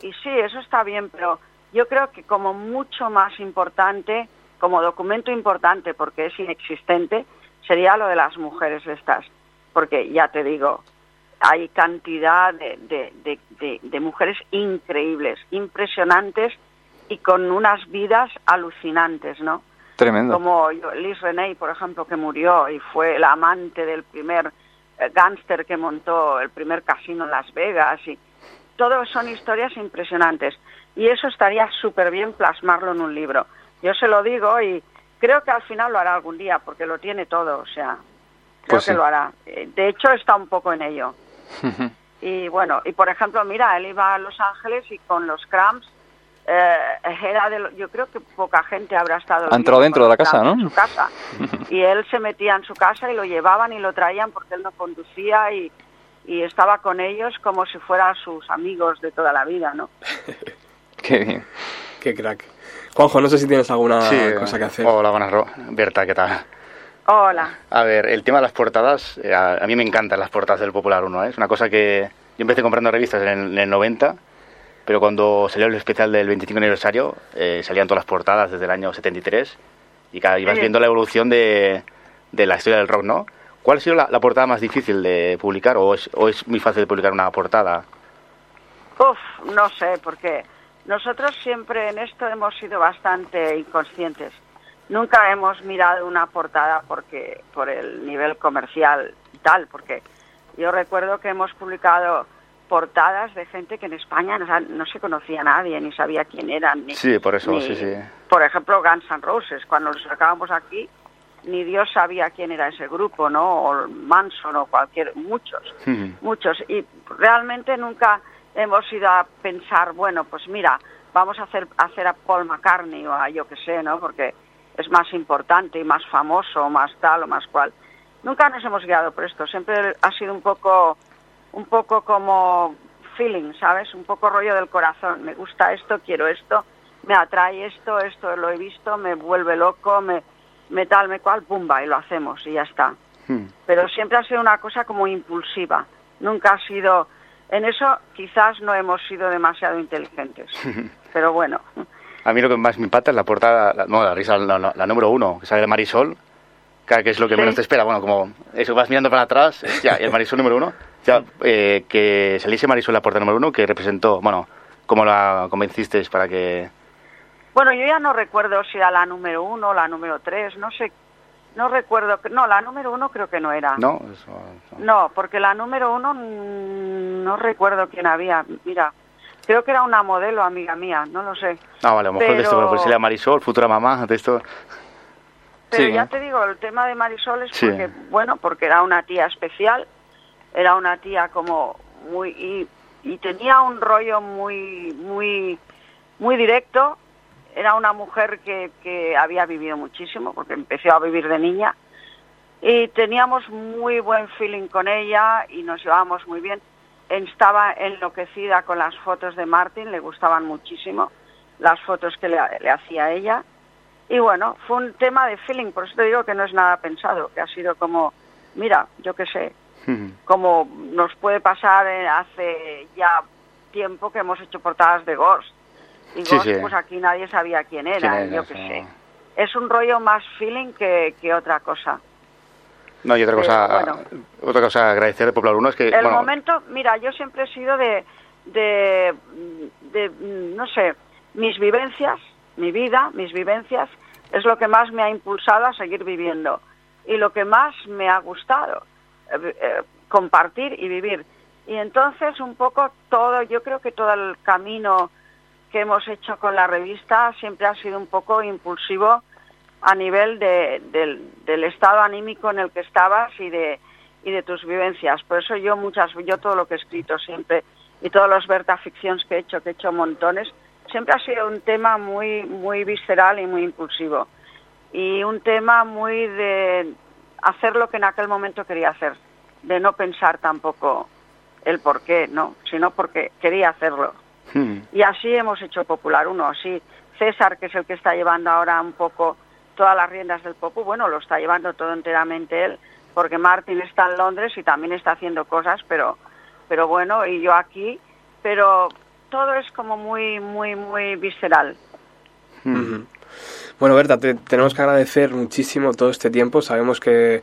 Y sí, eso está bien, pero yo creo que como mucho más importante, como documento importante, porque es inexistente, sería lo de las mujeres estas. Porque ya te digo, hay cantidad de, de, de, de, de mujeres increíbles, impresionantes y con unas vidas alucinantes, ¿no? Tremendo. Como Liz Reney, por ejemplo, que murió y fue la amante del primer eh, gángster que montó el primer casino en Las Vegas. y Todo son historias impresionantes. Y eso estaría súper bien plasmarlo en un libro. Yo se lo digo y creo que al final lo hará algún día, porque lo tiene todo, o sea, creo Pues que sí. lo hará. Eh, De hecho, está un poco en ello. Y bueno, y por ejemplo, mira, él iba a Los Ángeles y con los Cramps, eh, era de lo- yo creo que poca gente habrá estado. Ha entrado dentro de la casa, ¿no? en su casa. Y él se metía en su casa y lo llevaban y lo traían porque él no conducía y, y estaba con ellos como si fueran sus amigos de toda la vida, ¿no? Qué bien. Qué crack. Juanjo, no sé si tienes alguna Sí, cosa que hacer. Hola, buenas, Ro- Berta, ¿qué tal? Hola. A ver, el tema de las portadas, eh, a, a mí me encantan las portadas del Popular 1, ¿eh? es una cosa que yo empecé comprando revistas en el, en el 90, pero cuando salió el especial del 25 aniversario, eh, salían todas las portadas desde el año 73 y cada ibas Sí. viendo la evolución de, de la historia del rock, ¿no? ¿Cuál ha sido la, la portada más difícil de publicar o es, o es muy fácil de publicar una portada? Uf, no sé, porque nosotros siempre en esto hemos sido bastante inconscientes. Nunca hemos mirado una portada porque por el nivel comercial y tal, porque yo recuerdo que hemos publicado portadas de gente que en España no, no se conocía a nadie, ni sabía quién eran. Ni, Sí, por eso, ni- sí, sí. Por ejemplo, Guns N' Roses, cuando los sacábamos aquí, ni Dios sabía quién era ese grupo, ¿no? O Manson o cualquier, muchos muchos y realmente nunca hemos ido a pensar bueno pues mira vamos a hacer hacer a Paul McCartney o a yo que sé no porque es más importante y más famoso más tal o más cual. Nunca nos hemos guiado por esto. Siempre ha sido un poco un poco como feeling sabes un poco rollo del corazón. Me gusta esto quiero esto me atrae esto esto lo he visto me vuelve loco me me tal me cual pumba y lo hacemos y ya está. Hmm. pero siempre ha sido una cosa como impulsiva. Nunca ha sido, en eso quizás no hemos sido demasiado inteligentes, pero bueno, A mí lo que más me impacta es la portada, la, no, la, risa, la, la- la número uno, que sale de Marisol, que es lo que menos te espera. Bueno, como eso, vas mirando para atrás, ya, y el Marisol número uno, ya, eh, que saliese Marisol la portada número uno, que representó, bueno, ¿cómo la convenciste para que...? bueno, yo ya no recuerdo si era la número uno o la número tres, no sé, no recuerdo, no, la número uno creo que no era. No, eso, eso. No, porque la número uno mm, no recuerdo quién había, mira, creo que era una modelo amiga mía, no lo sé. Ah, vale, a lo mejor de esto, bueno, pues si la Marisol, futura mamá, de esto... Pero Sí. ya te digo, el tema de Marisol es Sí. porque, bueno, porque era una tía especial, era una tía como muy y, y tenía un rollo muy muy muy directo, era una mujer que, que había vivido muchísimo porque empezó a vivir de niña y teníamos muy buen feeling con ella y nos llevábamos muy bien. Estaba enloquecida con las fotos de Martin, le gustaban muchísimo las fotos que le, le hacía ella. Y bueno, fue un tema de feeling, por eso te digo que no es nada pensado, que ha sido como, mira, yo qué sé, como nos puede pasar eh, hace ya tiempo que hemos hecho portadas de Ghost. Y Ghost, sí. pues aquí nadie sabía quién era, ¿Quién era? yo qué sé. Es un rollo más feeling que, que otra cosa. No, y otra Pero cosa, bueno. otra cosa a agradecer de Popular 1 es que... El bueno, momento, mira, yo siempre he sido de, de, de, no sé, mis vivencias, mi vida, mis vivencias, es lo que más me ha impulsado a seguir viviendo y lo que más me ha gustado, eh, eh, compartir y vivir. Y entonces un poco todo, yo creo que todo el camino que hemos hecho con la revista siempre ha sido un poco impulsivo a nivel de- del, del estado anímico en el que estabas y de, y de tus vivencias. Por eso yo muchas, yo todo lo que he escrito siempre y todos los Berta ficciones que he hecho, que he hecho montones, siempre ha sido un tema muy, muy visceral y muy impulsivo. Y un tema muy de hacer lo que en aquel momento quería hacer, de no pensar tampoco el por qué, no, sino porque quería hacerlo. hmm. Y así hemos hecho Popular Uno. Así César, que es el que está llevando ahora un poco todas las riendas del Popu, bueno, lo está llevando todo enteramente él, porque Martín está en Londres y también está haciendo cosas, pero, pero bueno, y yo aquí, pero todo es como muy, muy, muy visceral. Ujú. Bueno, Berta, te tenemos que agradecer muchísimo todo este tiempo. Sabemos que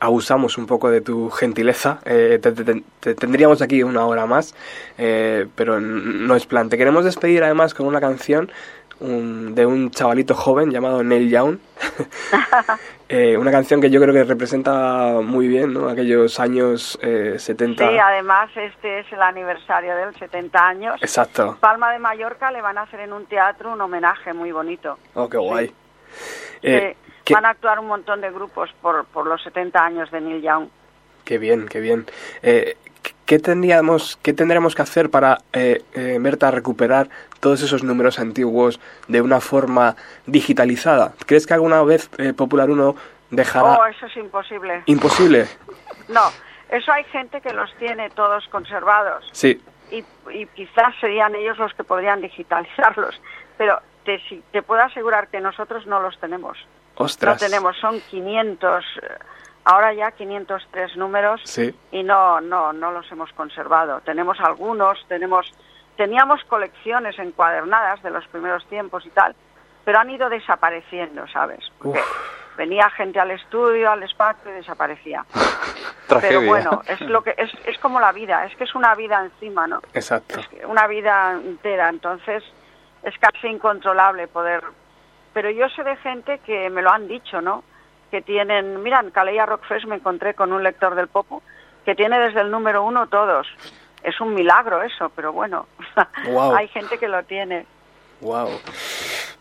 abusamos un poco de tu gentileza. Eh, te, te- te tendríamos aquí una hora más, eh, pero no es plan. Te queremos despedir además con una canción un- de un chavalito joven llamado Neil Young. Eh, una canción que yo creo que representa muy bien ¿no? aquellos años eh, 70. Sí, además este es el aniversario del 70 años. Exacto. Palma de Mallorca le van a hacer en un teatro un homenaje muy bonito. Oh, qué guay. Eh, qué- Van a actuar un montón de grupos por, por los 70 años de Neil Young. Qué bien, qué bien. Eh, ¿qué, tendríamos, ¿Qué tendremos que hacer para, eh, eh, Berta, recuperar todos esos números antiguos de una forma digitalizada? ¿Crees que alguna vez eh, Popular 1 dejará... Oh, eso es imposible. Imposible. No, eso hay gente que los tiene todos conservados Sí, y, y quizás serían ellos los que podrían digitalizarlos, pero te, te puedo asegurar que nosotros no los tenemos. ostras. No tenemos, son 500, eh, ahora ya 503 números Sí, y no, no, no los hemos conservado. Tenemos algunos, tenemos, teníamos colecciones encuadernadas de los primeros tiempos y tal, pero han ido desapareciendo, ¿sabes? Porque venía gente al estudio, al despacho y desaparecía. Pero bueno, es lo que es, es como la vida, es que es una vida encima, ¿no? exacto. Es que una vida entera, entonces es casi incontrolable poder. Pero yo sé de gente que me lo han dicho, ¿no? Que tienen, mira, en Calella Rockfest me encontré con un lector del Popo que tiene desde el número uno todos. Es un milagro eso, pero bueno, hay gente que lo tiene. Wow.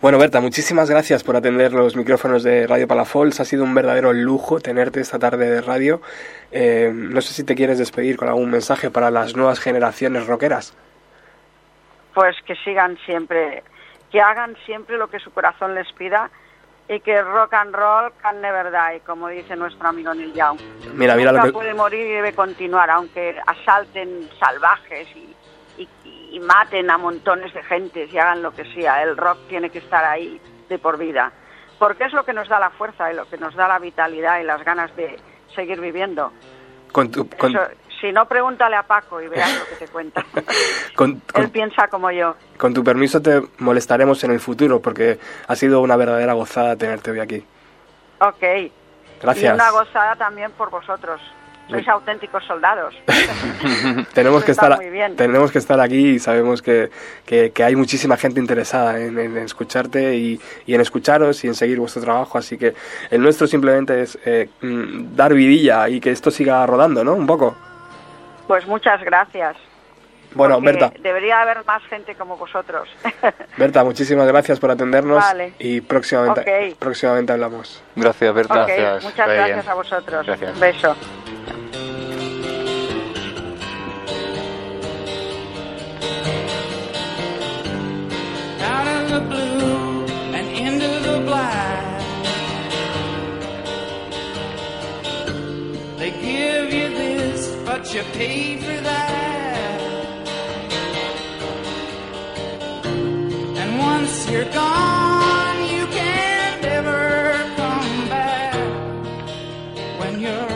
Bueno, Berta, muchísimas gracias por atender los micrófonos de Radio Palafols. Ha sido un verdadero lujo tenerte esta tarde de radio. Eh, no sé si te quieres despedir con algún mensaje para las nuevas generaciones rockeras. Pues que sigan siempre, que hagan siempre lo que su corazón les pida y que rock and roll can never die, como dice nuestro amigo Neil Young. Mira, mira lo Nunca que... puede morir y debe continuar, aunque asalten salvajes y, y- y maten a montones de gente y hagan lo que sea. El rock tiene que estar ahí de por vida, porque es lo que nos da la fuerza y lo que nos da la vitalidad y las ganas de seguir viviendo. Con tu, con, Eso, si no, pregúntale a Paco y verás lo que te cuenta. con- Él piensa como yo. con tu permiso te molestaremos en el futuro porque ha sido una verdadera gozada tenerte hoy aquí. Ok. Gracias. Y una gozada también por vosotros. Sois auténticos soldados. tenemos que estar muy bien. tenemos que estar aquí y sabemos que, que- que hay muchísima gente interesada en, en escucharte y, y en escucharos y en seguir vuestro trabajo así que el nuestro simplemente es eh, mm, dar vidilla y que esto siga rodando no un poco Pues muchas gracias. bueno porque Berta Debería haber más gente como vosotros. Berta muchísimas gracias por atendernos Vale. y próximamente Ok. próximamente hablamos Gracias, Berta. Ok, Gracias, muchas muy gracias bien. a vosotros. Gracias. Un beso. They give you but you pay for that. And once you're gone, you can never come back. When you're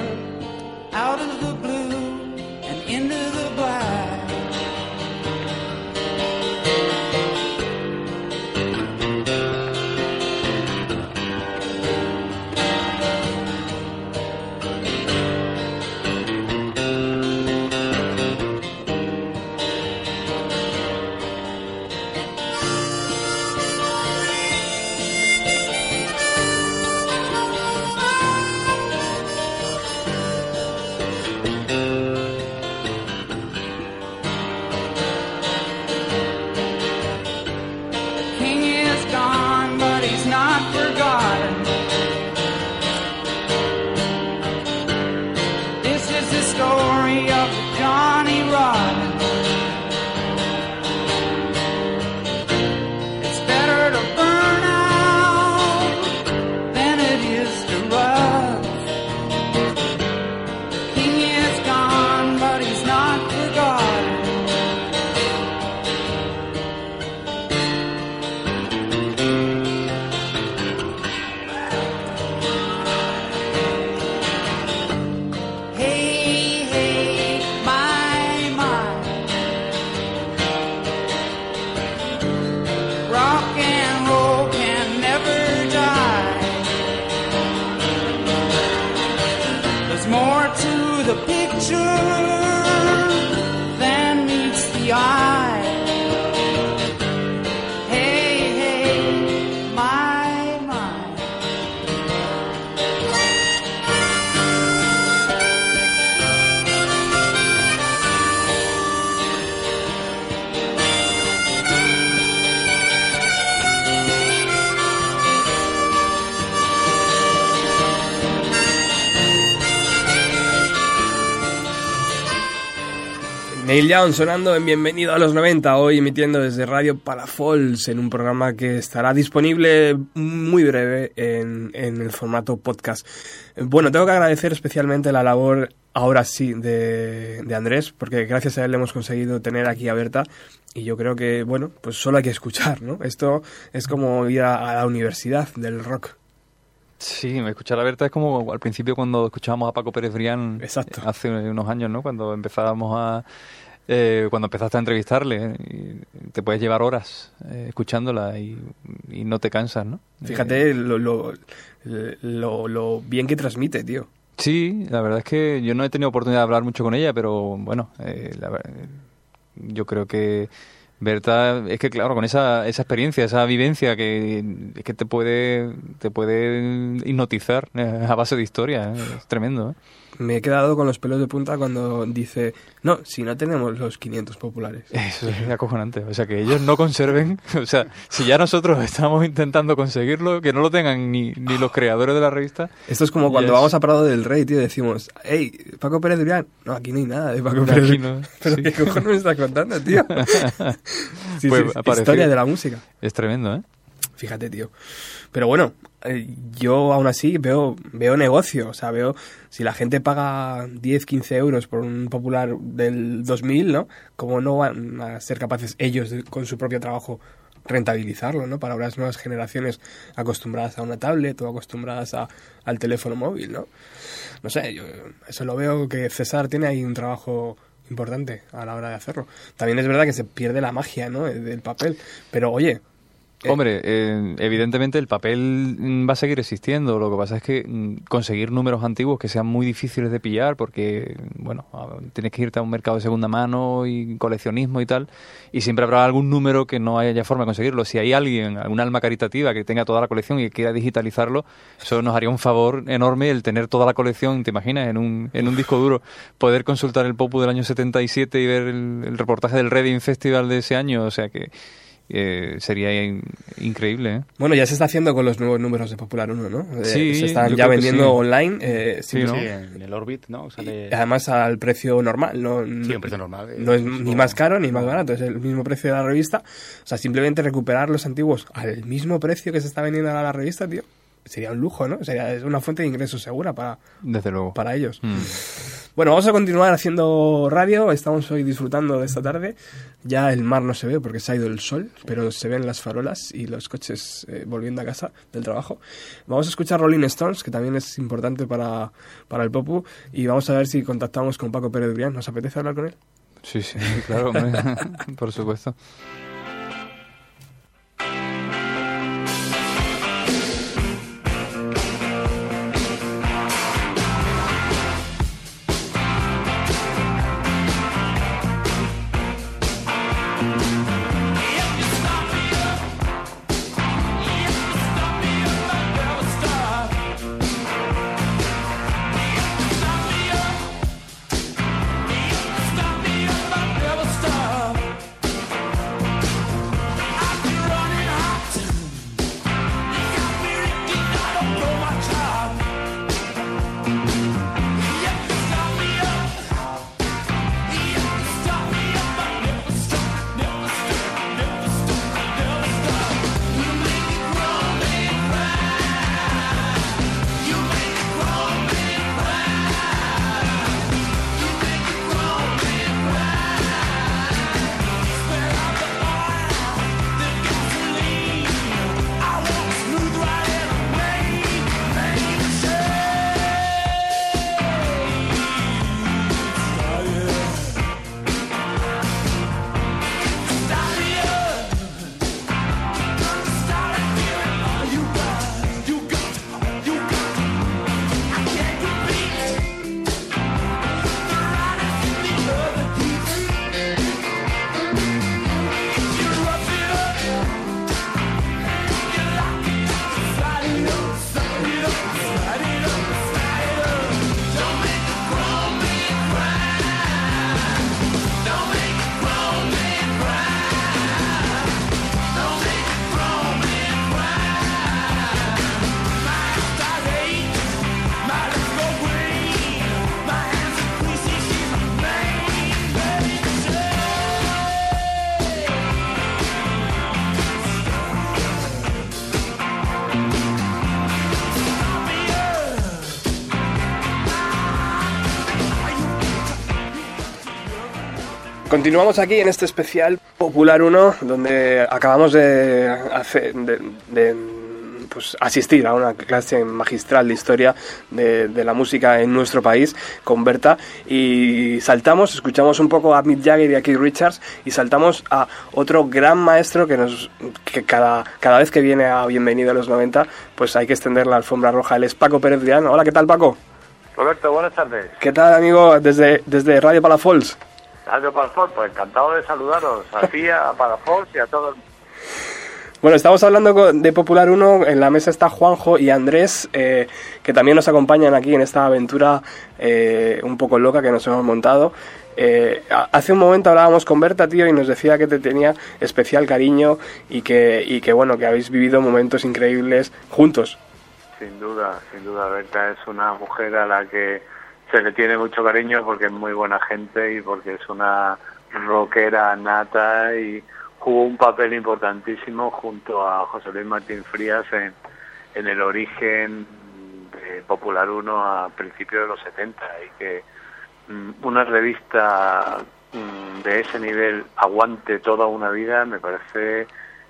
Sonando en Bienvenido a los 90, hoy emitiendo desde Radio Palafols en un programa que estará disponible muy breve en, en el formato podcast. Bueno, tengo que agradecer especialmente la labor, ahora sí, de, de Andrés, porque gracias a él hemos conseguido tener aquí a Berta y yo creo que, bueno, pues solo hay que escuchar, ¿no? Esto es como ir a, a la universidad del rock. Sí, escuchar a Berta es como al principio cuando escuchábamos a Paco Pérez Brián Exacto. hace unos años, ¿no? Cuando empezábamos a... eh, cuando empezaste a entrevistarle, ¿eh? te puedes llevar horas eh, escuchándola y, y no te cansas, ¿no? Fíjate lo, lo, lo, lo bien que transmite, tío. Sí, la verdad es que yo no he tenido oportunidad de hablar mucho con ella, pero bueno, eh, la yo creo que Berta, es que claro, con esa, esa experiencia, esa vivencia que, es que te puede, te puede hipnotizar eh, a base de historia, es tremendo. ¿eh? Me he quedado con los pelos de punta cuando dice, no, si no tenemos los 500 populares. Eso es acojonante. O sea, que ellos no conserven. O sea, si ya nosotros estamos intentando conseguirlo, que no lo tengan ni, ni los creadores de la revista. Esto es como cuando Yes. vamos a Prado del Rey, tío, decimos, hey, Paco Pérez Durián. No, aquí no hay nada de Paco Pérez no, Durián. Pero sí. ¿qué cojones me estás contando, tío? sí, Pues sí, historia de la música. Es tremendo, ¿eh? Fíjate, tío. Pero bueno, yo aún así veo, veo negocio. O sea, veo si la gente paga 10, 15 euros por un popular del 2000, ¿no? ¿Cómo no van a ser capaces ellos, de- con su propio trabajo, rentabilizarlo, ¿no? Para las nuevas generaciones acostumbradas a una tablet o acostumbradas a, al teléfono móvil, ¿no? No sé, yo eso lo veo que César tiene ahí un trabajo importante a la hora de hacerlo. También es verdad que se pierde la magia, ¿no? Del papel. Pero oye, Eh, Hombre, eh, evidentemente el papel mm, va a seguir existiendo. Lo que pasa es que mm, conseguir números antiguos que sean muy difíciles de pillar porque, bueno, tienes que irte a un mercado de segunda mano y coleccionismo y tal. Y siempre habrá algún número que no haya forma de conseguirlo. Si hay alguien, algún alma caritativa que tenga toda la colección y que quiera digitalizarlo, eso nos haría un favor enorme el tener toda la colección, ¿te imaginas? En un, en un disco duro. Poder consultar el Popu del año 77 y ver el, el reportaje del Reading Festival de ese año. O sea que... eh, sería in- increíble, ¿eh? Bueno, ya se está haciendo con los nuevos números de Popular 1, ¿no? Eh, Sí, se están ya vendiendo sí. online, eh, Sí, ¿no? Sí, en el Orbit, ¿no? Sale... y además al precio normal, ¿no? Sí, un precio normal. eh, No es ni más caro ni más barato, es el mismo precio de la revista. O sea, simplemente recuperar los antiguos al mismo precio que se está vendiendo ahora la revista, tío, sería un lujo, ¿no? Sería una fuente de ingresos segura para, Desde luego. para ellos. Mm. Bueno, vamos a continuar haciendo radio. Estamos hoy disfrutando de esta tarde. Ya el mar no se ve porque se ha ido el sol, pero se ven las farolas y los coches eh, volviendo a casa del trabajo. Vamos a escuchar Rolling Stones, que también es importante para, para el Popu, y vamos a ver si contactamos con Paco Pérez Brián. ¿Nos apetece hablar con él? Sí, sí, claro, por supuesto. Continuamos aquí en este especial Popular 1, donde acabamos de, hacer, de, de, pues, asistir a una clase magistral de historia de, de, la música en nuestro país con Berta y saltamos, escuchamos un poco a Mick Jagger y a Keith Richards y saltamos a otro gran maestro que nos que cada, cada vez que viene a Bienvenido a los 90 pues hay que extender la alfombra roja. Él es Paco Pérez Brián. Hola, ¿qué tal Paco? Roberto, buenas tardes. ¿Qué tal amigo desde, desde Radio Palafols? Radio Palafols, pues encantado de saludaros a ti, a y a todos. Bueno, estamos hablando de Popular 1, en la mesa está Juanjo y Andrés, eh, que también nos acompañan aquí en esta aventura eh, un poco loca que nos hemos montado. Eh, hace un momento hablábamos con Berta, tío, y nos decía que te tenía especial cariño y que, y que bueno, que habéis vivido momentos increíbles juntos. Sin duda, sin duda, Berta es una mujer a la que se le tiene mucho cariño porque es muy buena gente y porque es una rockera nata y jugó un papel importantísimo junto a José Luis Martín Frías en, en el origen de Popular 1 a principios de los 70 y que mm, una revista mm, de ese nivel aguante toda una vida me parece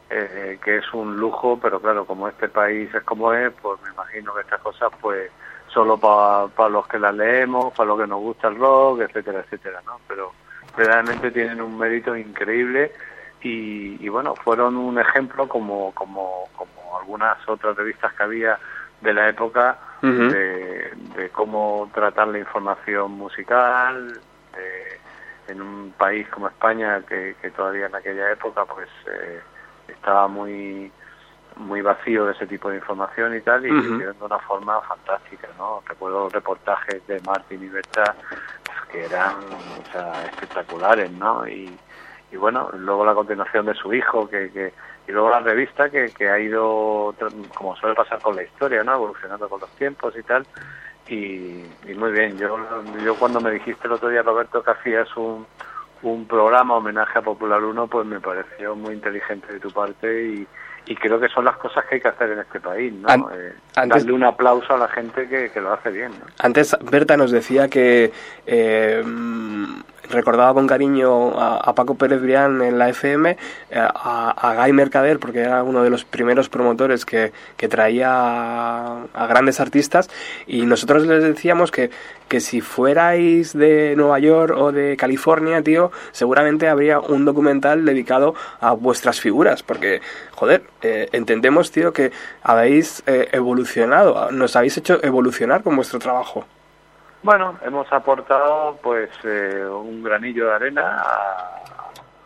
eh, que es un lujo, pero claro, como este país es como es, pues me imagino que estas cosas pues solo para pa los que las leemos, para los que nos gusta el rock, etcétera, etcétera, ¿no? Pero realmente tienen un mérito increíble y, y, bueno, fueron un ejemplo como, como, como algunas otras revistas que había de la época uh -huh. de, de, cómo tratar la información musical de, en un país como España que, que, todavía en aquella época pues eh, estaba muy muy vacío de ese tipo de información y tal, y uh -huh. de una forma fantástica, ¿no? Recuerdo reportajes de Martin y Berta que eran o sea, espectaculares, ¿no? Y, y bueno, luego la continuación de su hijo, que, que y luego la revista que, que ha ido, como suele pasar con la historia, ¿no? Evolucionando con los tiempos y tal, y, y muy bien, yo, yo cuando me dijiste el otro día, Roberto, que hacías un, un programa homenaje a Popular 1, pues me pareció muy inteligente de tu parte y, y creo que son las cosas que hay que hacer en este país, ¿no? An eh, antes, darle un aplauso a la gente que, que lo hace bien. ¿no? Antes Berta nos decía que eh, recordaba con cariño a, Paco Pérez Brián en la FM, eh, a, a, Guy Mercader, porque era uno de los primeros promotores que, que traía a, a, grandes artistas, y nosotros les decíamos que, que si fuerais de Nueva York o de California, tío, seguramente habría un documental dedicado a vuestras figuras, porque, joder, eh, entendemos, tío, que habéis eh, evolucionado, nos habéis hecho evolucionar con vuestro trabajo. Bueno, hemos aportado pues eh, un granillo de arena a,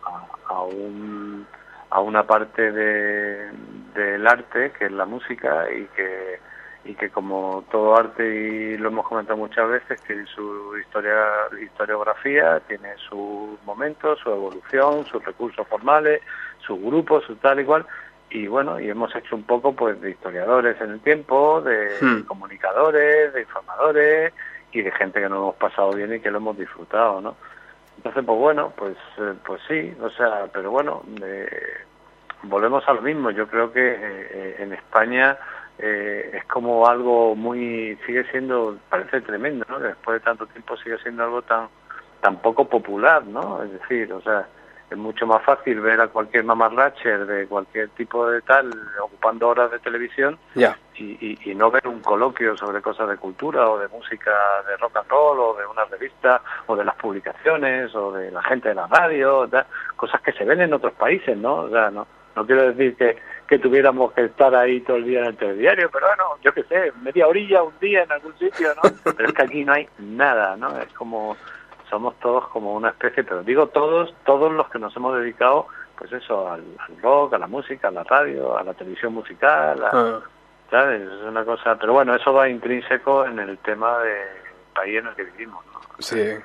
a, a, un, a una parte de, del arte que es la música y que y que como todo arte y lo hemos comentado muchas veces tiene su historia historiografía tiene sus momentos su evolución sus recursos formales sus grupos su tal y cual y bueno y hemos hecho un poco pues de historiadores en el tiempo de hmm. comunicadores de informadores y de gente que nos hemos pasado bien y que lo hemos disfrutado, ¿no? Entonces, pues bueno, pues eh, pues sí, o sea, pero bueno, eh, volvemos a lo mismo. Yo creo que eh, en España eh, es como algo muy, sigue siendo, parece tremendo, ¿no? Después de tanto tiempo sigue siendo algo tan tan poco popular, ¿no? Es decir, o sea, es mucho más fácil ver a cualquier mamarracher de cualquier tipo de tal ocupando horas de televisión yeah. y, y, y, no ver un coloquio sobre cosas de cultura o de música de rock and roll o de una revista o de las publicaciones o de la gente de la radio, tal, cosas que se ven en otros países, ¿no? O sea, no, no quiero decir que, que tuviéramos que estar ahí todo el día en el telediario, pero bueno, yo qué sé, media orilla, un día en algún sitio, ¿no? Pero es que aquí no hay nada, ¿no? Es como somos todos como una especie, pero digo todos, todos los que nos hemos dedicado, pues eso, al, al rock, a la música, a la radio, a la televisión musical, a, uh. ¿sabes? Es una cosa, pero bueno, eso va intrínseco en el tema del país en el que vivimos, ¿no? Sí.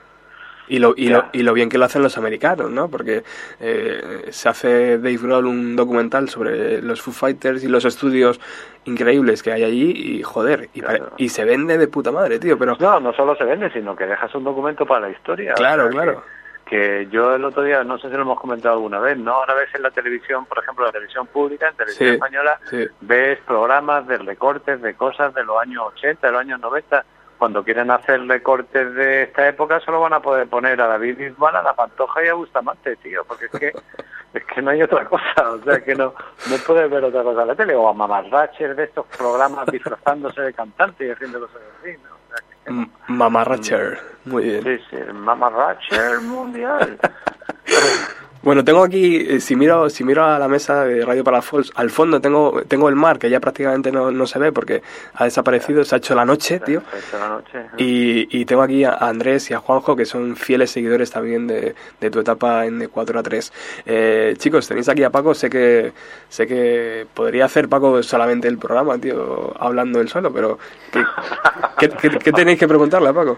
Y lo, y, lo, y lo bien que lo hacen los americanos, ¿no? Porque eh, se hace Dave Grohl un documental sobre los Foo Fighters y los estudios increíbles que hay allí y joder, y, claro. y se vende de puta madre, tío, pero... No, no solo se vende, sino que dejas un documento para la historia. Claro, o sea, claro. Que, que, yo el otro día, no sé si lo hemos comentado alguna vez, ¿no? Ahora ves en la televisión, por ejemplo, la televisión pública, en televisión sí, española, sí. ves programas de recortes de cosas de los años 80, de los años 90 cuando quieren hacer recortes de esta época solo van a poder poner a David Bisbal, a la Pantoja y a Bustamante, tío, porque es que es que no hay otra cosa, o sea que no no puedes ver otra cosa en la tele o a mamarrachers de estos programas disfrazándose de cantante y haciendo cosas así, ¿no? O sea, que no. M- Mamarracher. Muy bien. Sí, sí, el mamarracher mundial. Bueno, tengo aquí, eh, si miro, si miro a la mesa de Radio Palafox, al fondo tengo, tengo el mar, que ya prácticamente no, no se ve porque ha desaparecido, se ha hecho la noche, tío. Se ha hecho la noche. ¿no? Y, y tengo aquí a Andrés y a Juanjo, que son fieles seguidores también de, de tu etapa en de 4 a 3. Eh, chicos, tenéis aquí a Paco, sé que sé que podría hacer Paco solamente el programa, tío, hablando él solo, pero ¿qué, qué, qué- qué tenéis que preguntarle a Paco?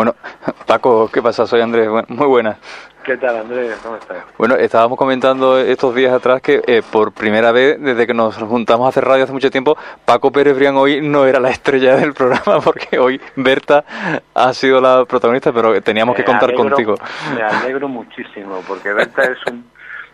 Bueno, Paco, ¿qué pasa? Soy Andrés, muy buenas. ¿Qué tal, Andrés? ¿Cómo estás? Bueno, estábamos comentando estos días atrás que eh, por primera vez desde que nos juntamos a hacer radio hace mucho tiempo, Paco Pérez Brián hoy no era la estrella del programa porque hoy Berta ha sido la protagonista, pero teníamos que contar alegro- contigo. Me alegro muchísimo, porque Berta es un-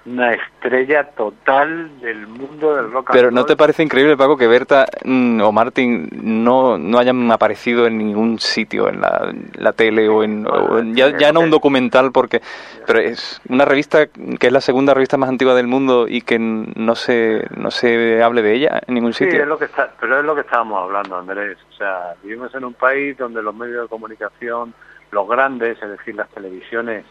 una estrella total del mundo del rock and Pero ¿no roll. te parece increíble, Paco, que Berta mm, o Martín no, no hayan aparecido en ningún sitio, en la, la tele o en, o en- ya, ya no un documental, porque pero es una revista que es la segunda revista más antigua del mundo y que no se, no se hable de ella en ningún Sí, sitio? es lo que está, pero es lo que estábamos hablando, Andrés. O sea, vivimos en un país donde los medios de comunicación, los grandes, es decir, las televisiones,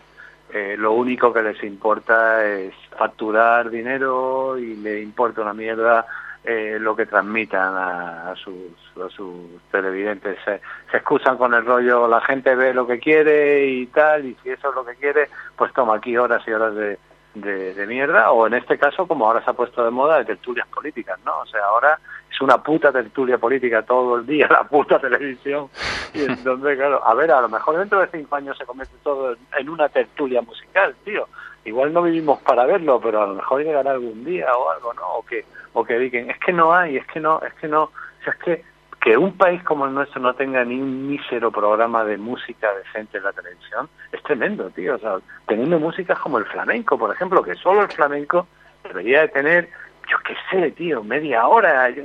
eh, lo único que les importa es facturar dinero y le importa una mierda eh, lo que transmitan a, a sus, a sus televidentes. Se, se excusan con el rollo, la gente ve lo que quiere y tal, y si eso es lo que quiere, pues toma aquí horas y horas de, de, de mierda, o en este caso, como ahora se ha puesto de moda, de tertulias políticas, ¿no? O sea, ahora es una puta tertulia política todo el día, la puta televisión, y entonces, claro, a ver, a lo mejor dentro de cinco años se convierte todo en- una tertulia musical, tío. Igual no vivimos para verlo, pero a lo mejor llegará algún día o algo, ¿no? O que, o que digan, es que no hay, es que no, es que no, o sea, es que que un país como el nuestro no tenga ni un mísero programa de música decente en la televisión es tremendo, tío. O sea, teniendo músicas como el flamenco, por ejemplo, que solo el flamenco debería de tener, yo qué sé, tío, media hora, yo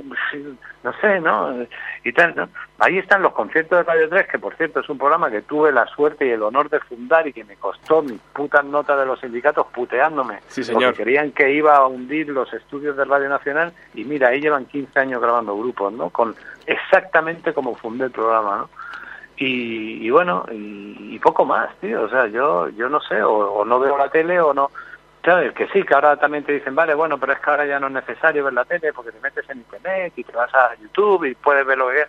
no sé, ¿no? Y tal, ¿no? Ahí están los conciertos de Radio 3, que por cierto es un programa que tuve la suerte y el honor de fundar y que me costó mis putas notas de los sindicatos puteándome. Sí, señor. Porque querían que iba a hundir los estudios de Radio Nacional y mira, ahí llevan 15 años grabando grupos, ¿no? Con exactamente como fundé el programa, ¿no? Y, y bueno, y, y poco más, tío. O sea, yo yo no sé, o, o no veo la tele o no. Sabes que sí, que ahora también te dicen, vale, bueno, pero es que ahora ya no es necesario ver la tele porque te metes en internet y te vas a YouTube y puedes ver lo que.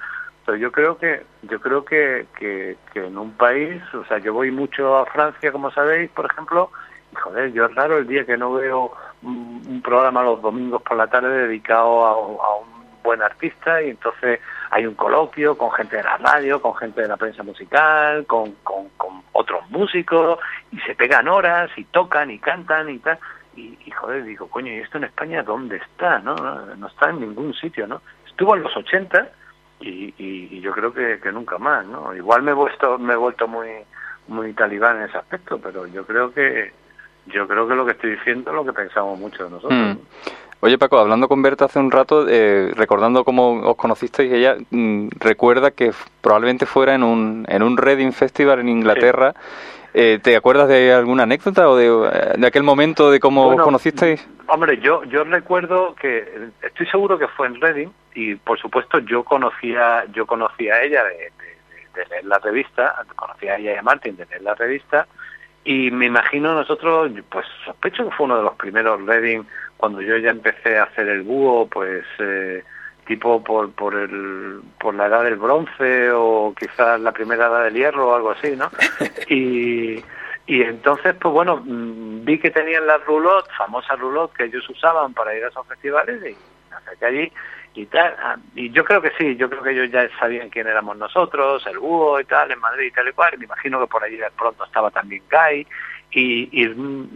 Pero yo creo que yo creo que, que, que en un país, o sea, yo voy mucho a Francia, como sabéis, por ejemplo, y joder, yo es raro el día que no veo un, un programa los domingos por la tarde dedicado a, a un buen artista y entonces hay un coloquio con gente de la radio, con gente de la prensa musical, con, con, con otros músicos y se pegan horas y tocan y cantan y tal. Y, y joder, digo, coño, ¿y esto en España dónde está? No, no, no está en ningún sitio, ¿no? Estuvo en los 80 y, y, y yo creo que, que nunca más, ¿no? Igual me he vuelto, me he vuelto muy, muy talibán en ese aspecto, pero yo creo que yo creo que lo que estoy diciendo es lo que pensamos muchos de nosotros. Mm. ¿no? Oye, Paco, hablando con Berta hace un rato, eh, recordando cómo os conocisteis, ella mm, recuerda que probablemente fuera en un, en un Reading Festival en Inglaterra. Eh, ¿Te acuerdas de alguna anécdota o de, de aquel momento de cómo Bueno, os conocisteis? Hombre, yo yo recuerdo que estoy seguro que fue en Reading y por supuesto yo conocía yo conocía a ella de, de- de leer la revista, conocía a ella y a Martin de leer la revista y me imagino nosotros, pues sospecho que fue uno de los primeros Reading cuando yo ya empecé a hacer el búho, pues eh, tipo por por el por la edad del bronce o quizás la primera edad del hierro o algo así, ¿no? Y y entonces, pues bueno, mm, vi que tenían las roulotte, famosas roulotte que ellos usaban para ir a esos festivales y acerqué allí y tal. Ah, Y yo creo que sí, yo creo que ellos ya sabían quién éramos nosotros, el búho y tal, en Madrid y tal y cual. Me imagino que por allí de pronto estaba también Guy. Y, y,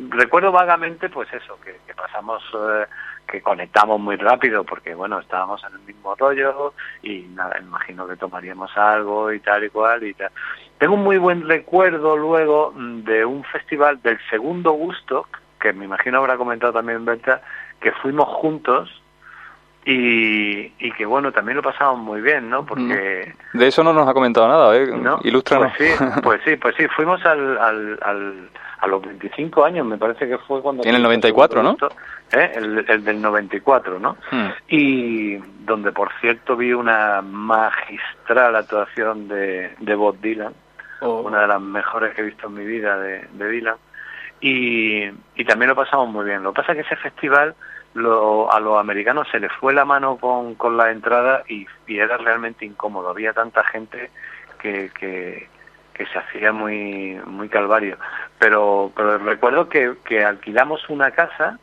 recuerdo vagamente, pues eso, que, que pasamos, eh, que conectamos muy rápido porque, bueno, estábamos en el mismo rollo y nada, imagino que tomaríamos algo y tal y cual y tal. Tengo un muy buen recuerdo luego de un festival del segundo gusto, que me imagino habrá comentado también Berta, que fuimos juntos y, y que bueno, también lo pasamos muy bien, ¿no? Porque... De eso no nos ha comentado nada, ¿eh? ¿no? Ilústranos. Pues sí, pues sí, pues sí, fuimos al, al, al- a los 25 años, me parece que fue cuando... En el 94, ¿no? ¿Eh? El, el del 94, ¿no? Hmm. Y donde, por cierto, vi una magistral actuación de, de Bob Dylan, Oh. una de las mejores que he visto en mi vida de, de Dylan. Y, y también lo pasamos muy bien. Lo que pasa es que ese festival lo, a los americanos se les fue la mano con, con la entrada y, y era realmente incómodo. Había tanta gente que, que, que se hacía muy, muy calvario. Pero, pero recuerdo que, que alquilamos una casa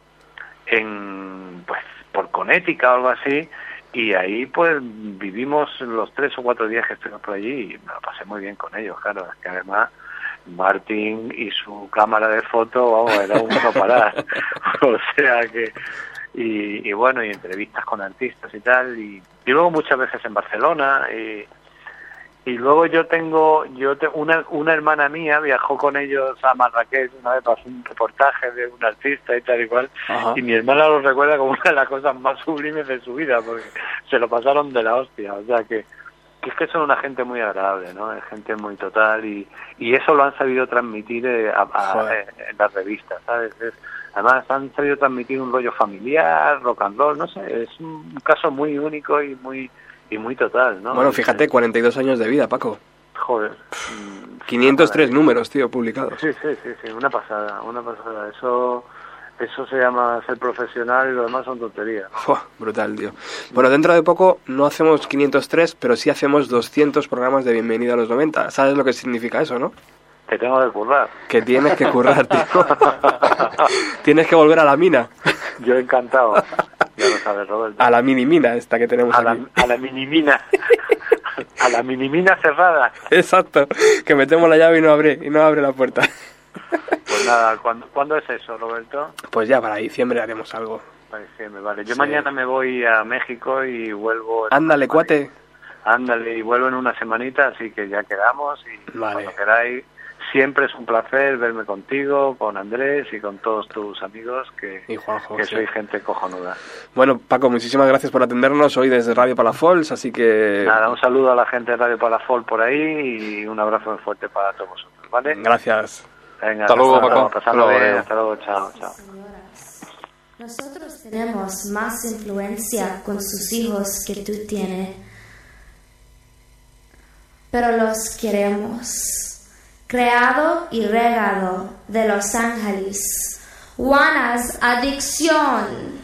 en pues por Connecticut o algo así y ahí pues vivimos los tres o cuatro días que estuvimos por allí y me lo pasé muy bien con ellos claro es que además Martin y su cámara de foto vamos era un no parar o sea que y, y bueno y entrevistas con artistas y tal y, y luego muchas veces en Barcelona y y luego yo tengo, yo te- una, una hermana mía viajó con ellos a Marrakech una vez para hacer un reportaje de un artista y tal y cual, Ajá. y mi hermana lo recuerda como una de las cosas más sublimes de su vida, porque se lo pasaron de la hostia, o sea que, que es que son una gente muy agradable, ¿no? Es gente muy total y, y eso lo han sabido transmitir eh, a- a- Joder. eh, en las revistas, ¿sabes? Es- además han sabido transmitir un rollo familiar, rock and roll, no sé, es un caso muy único y muy y muy total, ¿no? Bueno, fíjate, 42 años de vida, Paco. Joder. mm, 503 números, tío, publicados. Sí, sí, sí, sí, una pasada, una pasada. Eso, eso se llama ser profesional y lo demás son tonterías. Brutal, tío. Bueno, dentro de poco no hacemos 503, pero sí hacemos 200 programas de bienvenida a los 90. ¿Sabes lo que significa eso, no? Que tengo que currar. Que tienes que currar, tío. tienes que volver a la mina. Yo encantado. Ya lo sabes, Roberto. A la mini mina esta que tenemos A la, aquí. a la minimina. A la minimina cerrada. Exacto. Que metemos la llave y no abre, y no abre la puerta. Pues nada, ¿cuándo, ¿cuándo es eso, Roberto? Pues ya para diciembre haremos algo. Para diciembre, vale. Yo Sí. mañana me voy a México y vuelvo... Ándale, cuate. Ándale, y vuelvo en una semanita, así que ya quedamos y Vale. cuando queráis. Siempre es un placer verme contigo, con Andrés y con todos tus amigos que, Y Juanjo, que sí. soy gente cojonuda. Bueno, Paco, muchísimas gracias por atendernos hoy desde Radio Palafols, así que... Nada, un saludo a la gente de Radio Palafol por ahí y un abrazo muy fuerte para todos vosotros, ¿vale? Gracias. Venga, Hasta luego, Paco. Hasta luego, bien, Leo. hasta luego, chao, chao. Nosotros tenemos más influencia con sus hijos que tú tienes, pero los queremos. Creado y regado de Los Ángeles. Juana's Adicción.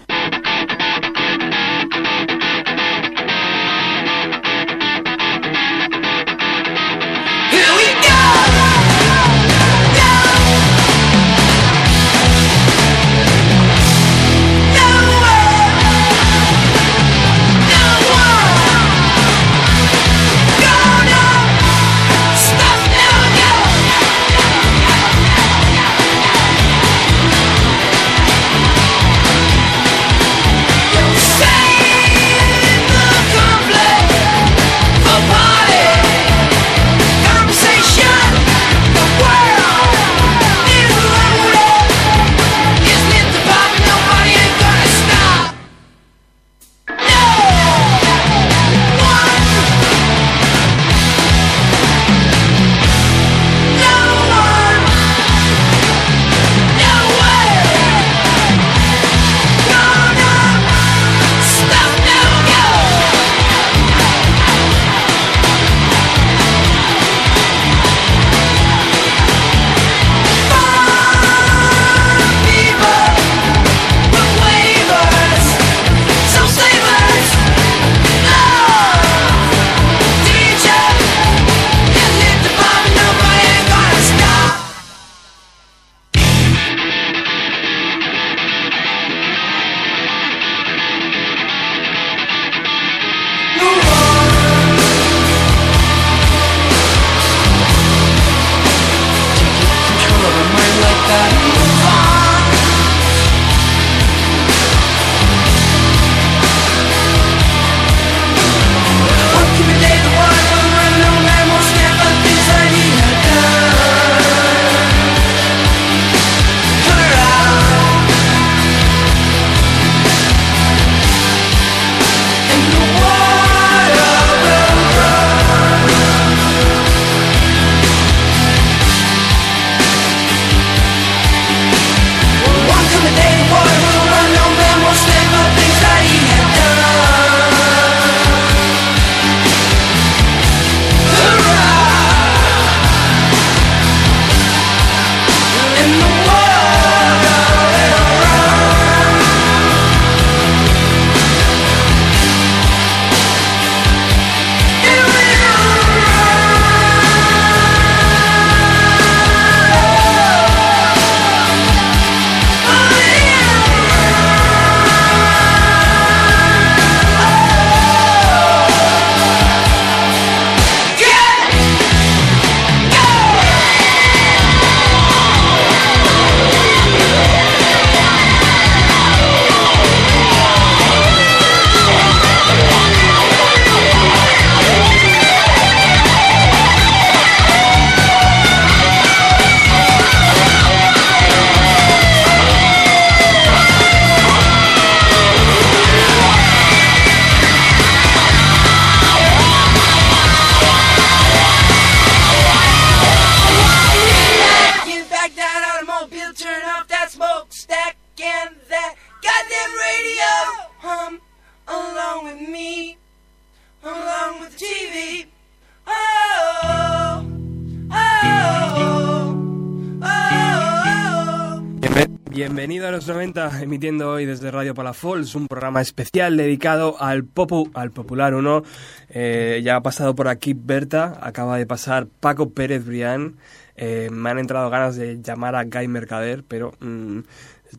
90, emitiendo hoy desde Radio Palafols, un programa especial dedicado al Popu, al Popular 1. Eh, ya ha pasado por aquí Berta, acaba de pasar Paco Pérez Brián. Eh, me han entrado ganas de llamar a Guy Mercader, pero mm,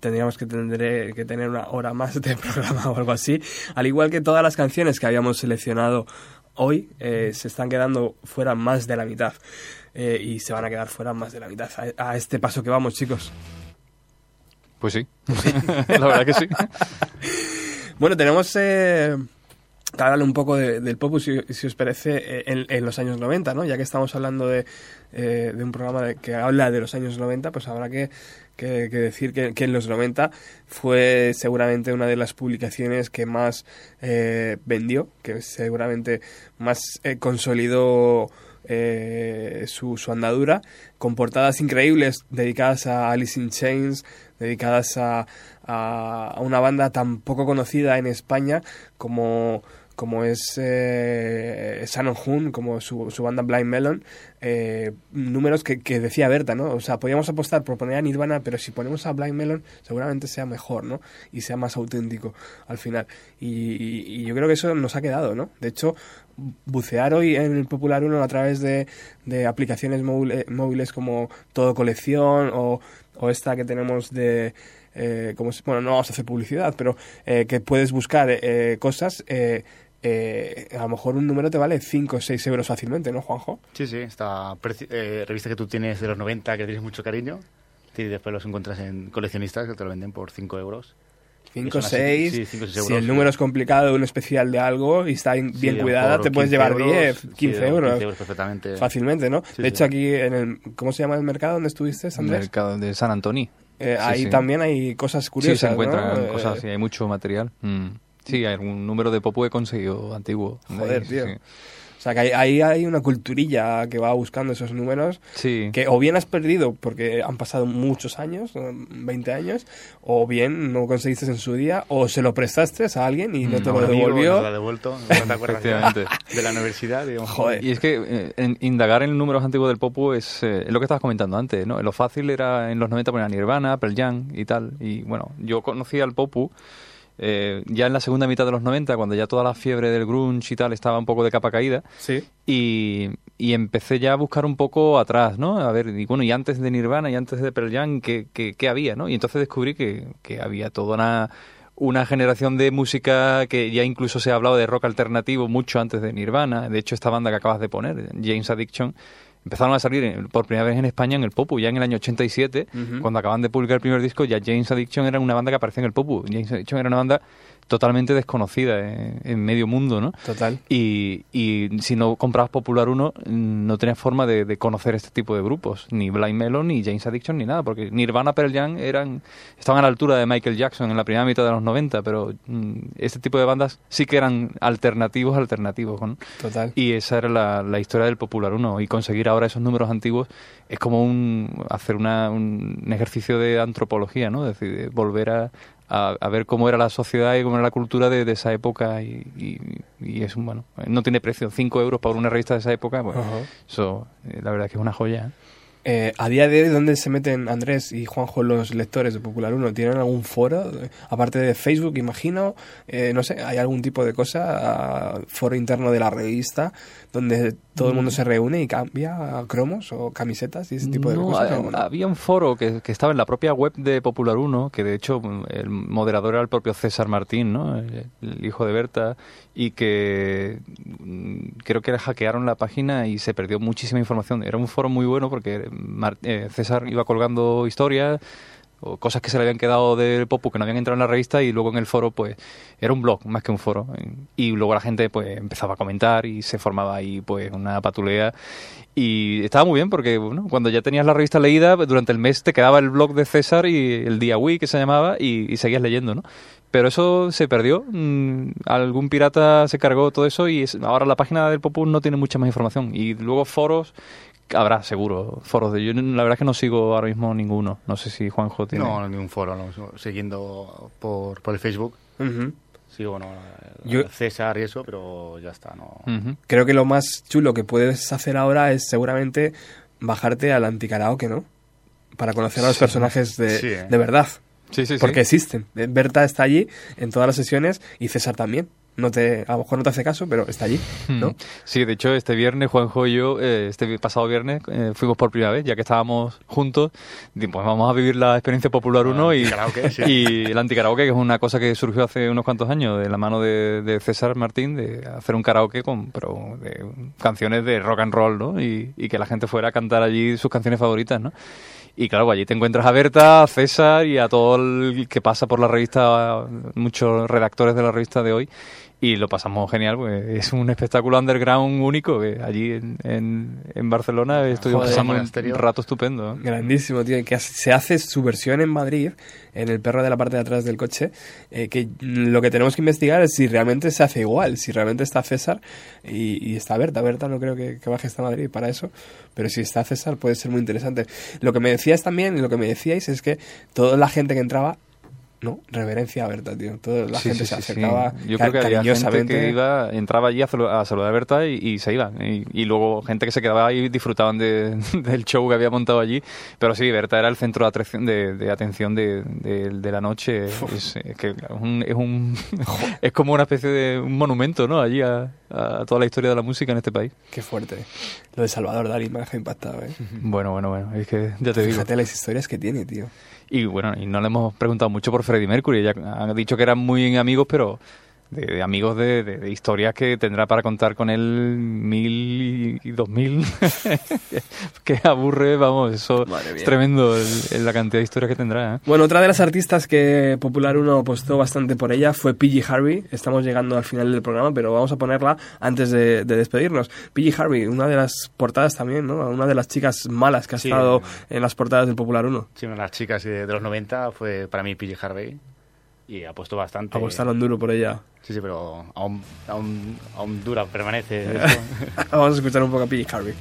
tendríamos que, tendré que tener una hora más de programa o algo así. Al igual que todas las canciones que habíamos seleccionado hoy, eh, se están quedando fuera más de la mitad. Eh, y se van a quedar fuera más de la mitad. A, a este paso que vamos, chicos. Pues sí, la verdad que sí. Bueno, tenemos eh, que hablarle un poco de- del pop, si, os parece, eh, en, los años 90, ¿no? Ya que estamos hablando de, eh, de un programa de- que habla de los años 90, pues habrá que, que- decir que, en los 90 fue seguramente una de las publicaciones que más eh, vendió, que seguramente más consolidó su andadura, con portadas increíbles dedicadas a Alice in Chains, dedicadas a, a, una banda tan poco conocida en España como, como es eh, Shannon Hoon, como su, su banda Blind Melon, eh, números que, que decía Berta, ¿no? O sea, podíamos apostar por poner a Nirvana, pero si ponemos a Blind Melon seguramente sea mejor, ¿no? Y sea más auténtico al final. Y, y- y yo creo que eso nos ha quedado, ¿no? De hecho, bucear hoy en el Popular 1 a través de, de aplicaciones móvil- móviles como Todo Colección o, o esta que tenemos de... eh, como bueno, no vamos a hacer publicidad, pero eh, que puedes buscar eh, cosas... eh, eh, a lo mejor un número te vale 5 o 6 euros fácilmente, ¿no, Juanjo? Sí, sí, esta eh, revista que tú tienes de los 90, que tienes mucho cariño, y después los encuentras en coleccionistas que te lo venden por 5 euros. 5 son así, 6, sí, cinco, seis si el número es complicado, un especial de algo y está in- Sí, bien cuidada, te puedes 15 llevar euros, 10, sí, 15 o euros. 15 euros perfectamente. Fácilmente, ¿no? Sí, de sí. hecho, aquí en el. ¿Cómo se llama el mercado donde estuviste, Andrés? Mercado de San Antonio. Eh, Sí, ahí sí. también hay cosas Sí, curiosas. se encuentran ¿no? Eh, cosas hay mucho material. Mm. Sí, hay algún número de Popu he conseguido antiguo. de Joder, ahí, tío. O sea, que ahí, hay una culturilla que va buscando esos números. Sí. Que o bien has perdido porque han pasado muchos años, eh, 20 años, o bien no conseguiste en su día, o se lo prestaste a alguien y no Mm, te a lo devolvió. nos lo ha devuelto, no te acuerdas de la universidad. Digamos. Joder. Y es que eh, en- indagar en números antiguos del Popu es, eh, es lo que estabas comentando antes, ¿no? Lo fácil era en los 90 poner a Nirvana, Pearl Jam y tal. Y bueno, yo conocí al Popu eh, ya en la segunda mitad de los 90, cuando ya toda la fiebre del grunge y tal estaba un poco de capa caída. Sí. Y, y empecé ya a buscar un poco atrás, ¿no? A ver, y bueno, y antes de Nirvana y antes de Pearl Jam, ¿qué, qué, qué había, no? Y entonces descubrí que, que había toda una, una generación de música que ya incluso se ha hablado de rock alternativo mucho antes de Nirvana. De hecho, esta banda que acabas de poner, James Addiction, empezaron a salir por primera vez en España en el Popu, ya en el año 87, Ujú. cuando acaban de publicar el primer disco, ya James Addiction era una banda que aparecía en el Popu. James Addiction era una banda totalmente desconocida en, en medio mundo, ¿no? Total. Y, y si no comprabas Popular 1, mm, no tenías forma de, de conocer este tipo de grupos, ni Blind Melon, ni James Addiction, ni nada, porque Nirvana, Pearl Jam eran, estaban a la altura de Michael Jackson en la primera mitad de los 90, pero mm, este tipo de bandas sí que eran alternativos, alternativos, ¿no? Total. Y esa era la, la historia del Popular 1. Y conseguir ahora esos números antiguos es como un, hacer una, un, un ejercicio de antropología, ¿no? Es decir, de volver a, a, a ver cómo era la sociedad y cómo era la cultura de, de esa época. Y, y, y es un, bueno, no tiene precio. Cinco euros para una revista de esa época, pues eso, eh, la verdad es que es una joya. ¿eh? Eh, a día de hoy, ¿dónde se meten Andrés y Juanjo los lectores de Popular 1? ¿Tienen algún foro? Eh, Aparte de Facebook, imagino. Eh, no sé, ¿hay algún tipo de cosa? ah, foro interno de la revista donde todo el Mm. mundo se reúne y cambia cromos o camisetas y ese tipo de No, cosas. Había un foro que, que estaba en la propia web de Popular 1, que de hecho mm, el moderador era el propio César Martín, ¿no? el, el hijo de Berta, y que mm, creo que hackearon la página y se perdió muchísima información. Era un foro muy bueno porque Mar- eh, César iba colgando historias o cosas que se le habían quedado del Popu que no habían entrado en la revista y luego en el foro pues era un blog más que un foro. Y luego la gente pues empezaba a comentar y se formaba ahí pues una patulea. Y estaba muy bien porque bueno, cuando ya tenías la revista leída durante el mes te quedaba el blog de César y el día Wii que se llamaba y, y seguías leyendo ¿no? pero eso se perdió. Mm, algún pirata se cargó todo eso y ahora la página del Popu no tiene mucha más información. Y luego foros Habrá, seguro, foros de... Yo la verdad es que no sigo ahora mismo ninguno. No sé si Juanjo tiene... No, ningún foro, no. Siguiendo por, por el Facebook. Ujú. Sigo, bueno, Yo- César y eso, pero ya está, no. Creo que lo más chulo que puedes hacer ahora es seguramente bajarte al anticaraoke, ¿no? Para conocer a los personajes de, Sí, ¿eh? de verdad. Sí, sí, sí. Porque existen. Eh, Berta está allí en todas las sesiones y César también. No te, a lo mejor no te hace caso, pero está allí, ¿no? Mm. Sí, de hecho, este viernes, Juanjo y yo, eh, este pasado viernes, eh, fuimos por primera vez, ya que estábamos juntos, pues vamos a vivir la experiencia Popular 1 y, antikaraoke, sí. y el antikaraoke, que es una cosa que surgió hace unos cuantos años de la mano de, de César Martín, de hacer un karaoke con pero de canciones de rock and roll, ¿no? Y, y que la gente fuera a cantar allí sus canciones favoritas, ¿no? Y claro, allí te encuentras a Berta, a César y a todo el que pasa por la revista, muchos redactores de la revista de hoy. Y lo pasamos genial, pues es un espectáculo underground único que allí en, en, en Barcelona estuvimos Joder, pasando un rato estupendo. ¿eh? Grandísimo, tío. y Que se hace su versión en Madrid, en el perro de la parte de atrás del coche. eh, que lo que tenemos que investigar es si realmente se hace igual, si realmente está César y, y está Berta. Berta no creo que, que baje hasta Madrid para eso, pero si está César puede ser muy interesante. Lo que me decías también, y lo que me decíais, es que toda la gente que entraba. No, reverencia a Berta, tío. Toda la Sí, gente sí, se sí, sí. acercaba Yo creo que había gente que iba, entraba allí a, salu- a saludar a Berta y, y se iba. Y, y luego gente que se quedaba ahí disfrutaban de- del show que había montado allí. Pero sí, Berta era el centro de atención de, de atención de, la noche. Es, es que es, un, es, un- es como una especie de un monumento, ¿no? Allí a, a toda la historia de la música en este país. Qué fuerte. Lo de Salvador Dalí me ha impactado, ¿eh? Bueno, bueno, bueno. Es que ya te digo. Fíjate las historias que tiene, tío. Y bueno, y no le hemos preguntado mucho por Freddie Mercury. Ella ha dicho que eran muy amigos, pero de, de amigos de, de- de historias que tendrá para contar con él mil y dos mil. que aburre, vamos, eso es tremendo el- el- la cantidad de historias que tendrá. ¿eh? Bueno, otra de las artistas que Popular 1 apostó bastante por ella fue PG Harvey. Estamos llegando al final del programa, pero vamos a ponerla antes de, de despedirnos. PG Harvey, una de las portadas también, ¿no? Una de las chicas malas que ha Sí. estado en las portadas del Popular 1. Sí, una de las chicas de, de los 90 fue para mí PJ Harvey y apuesto bastante. Apostaron duro por ella. Sí, sí, pero aún, aún, aún dura, permanece. Vamos a escuchar un poco a PG Harvey.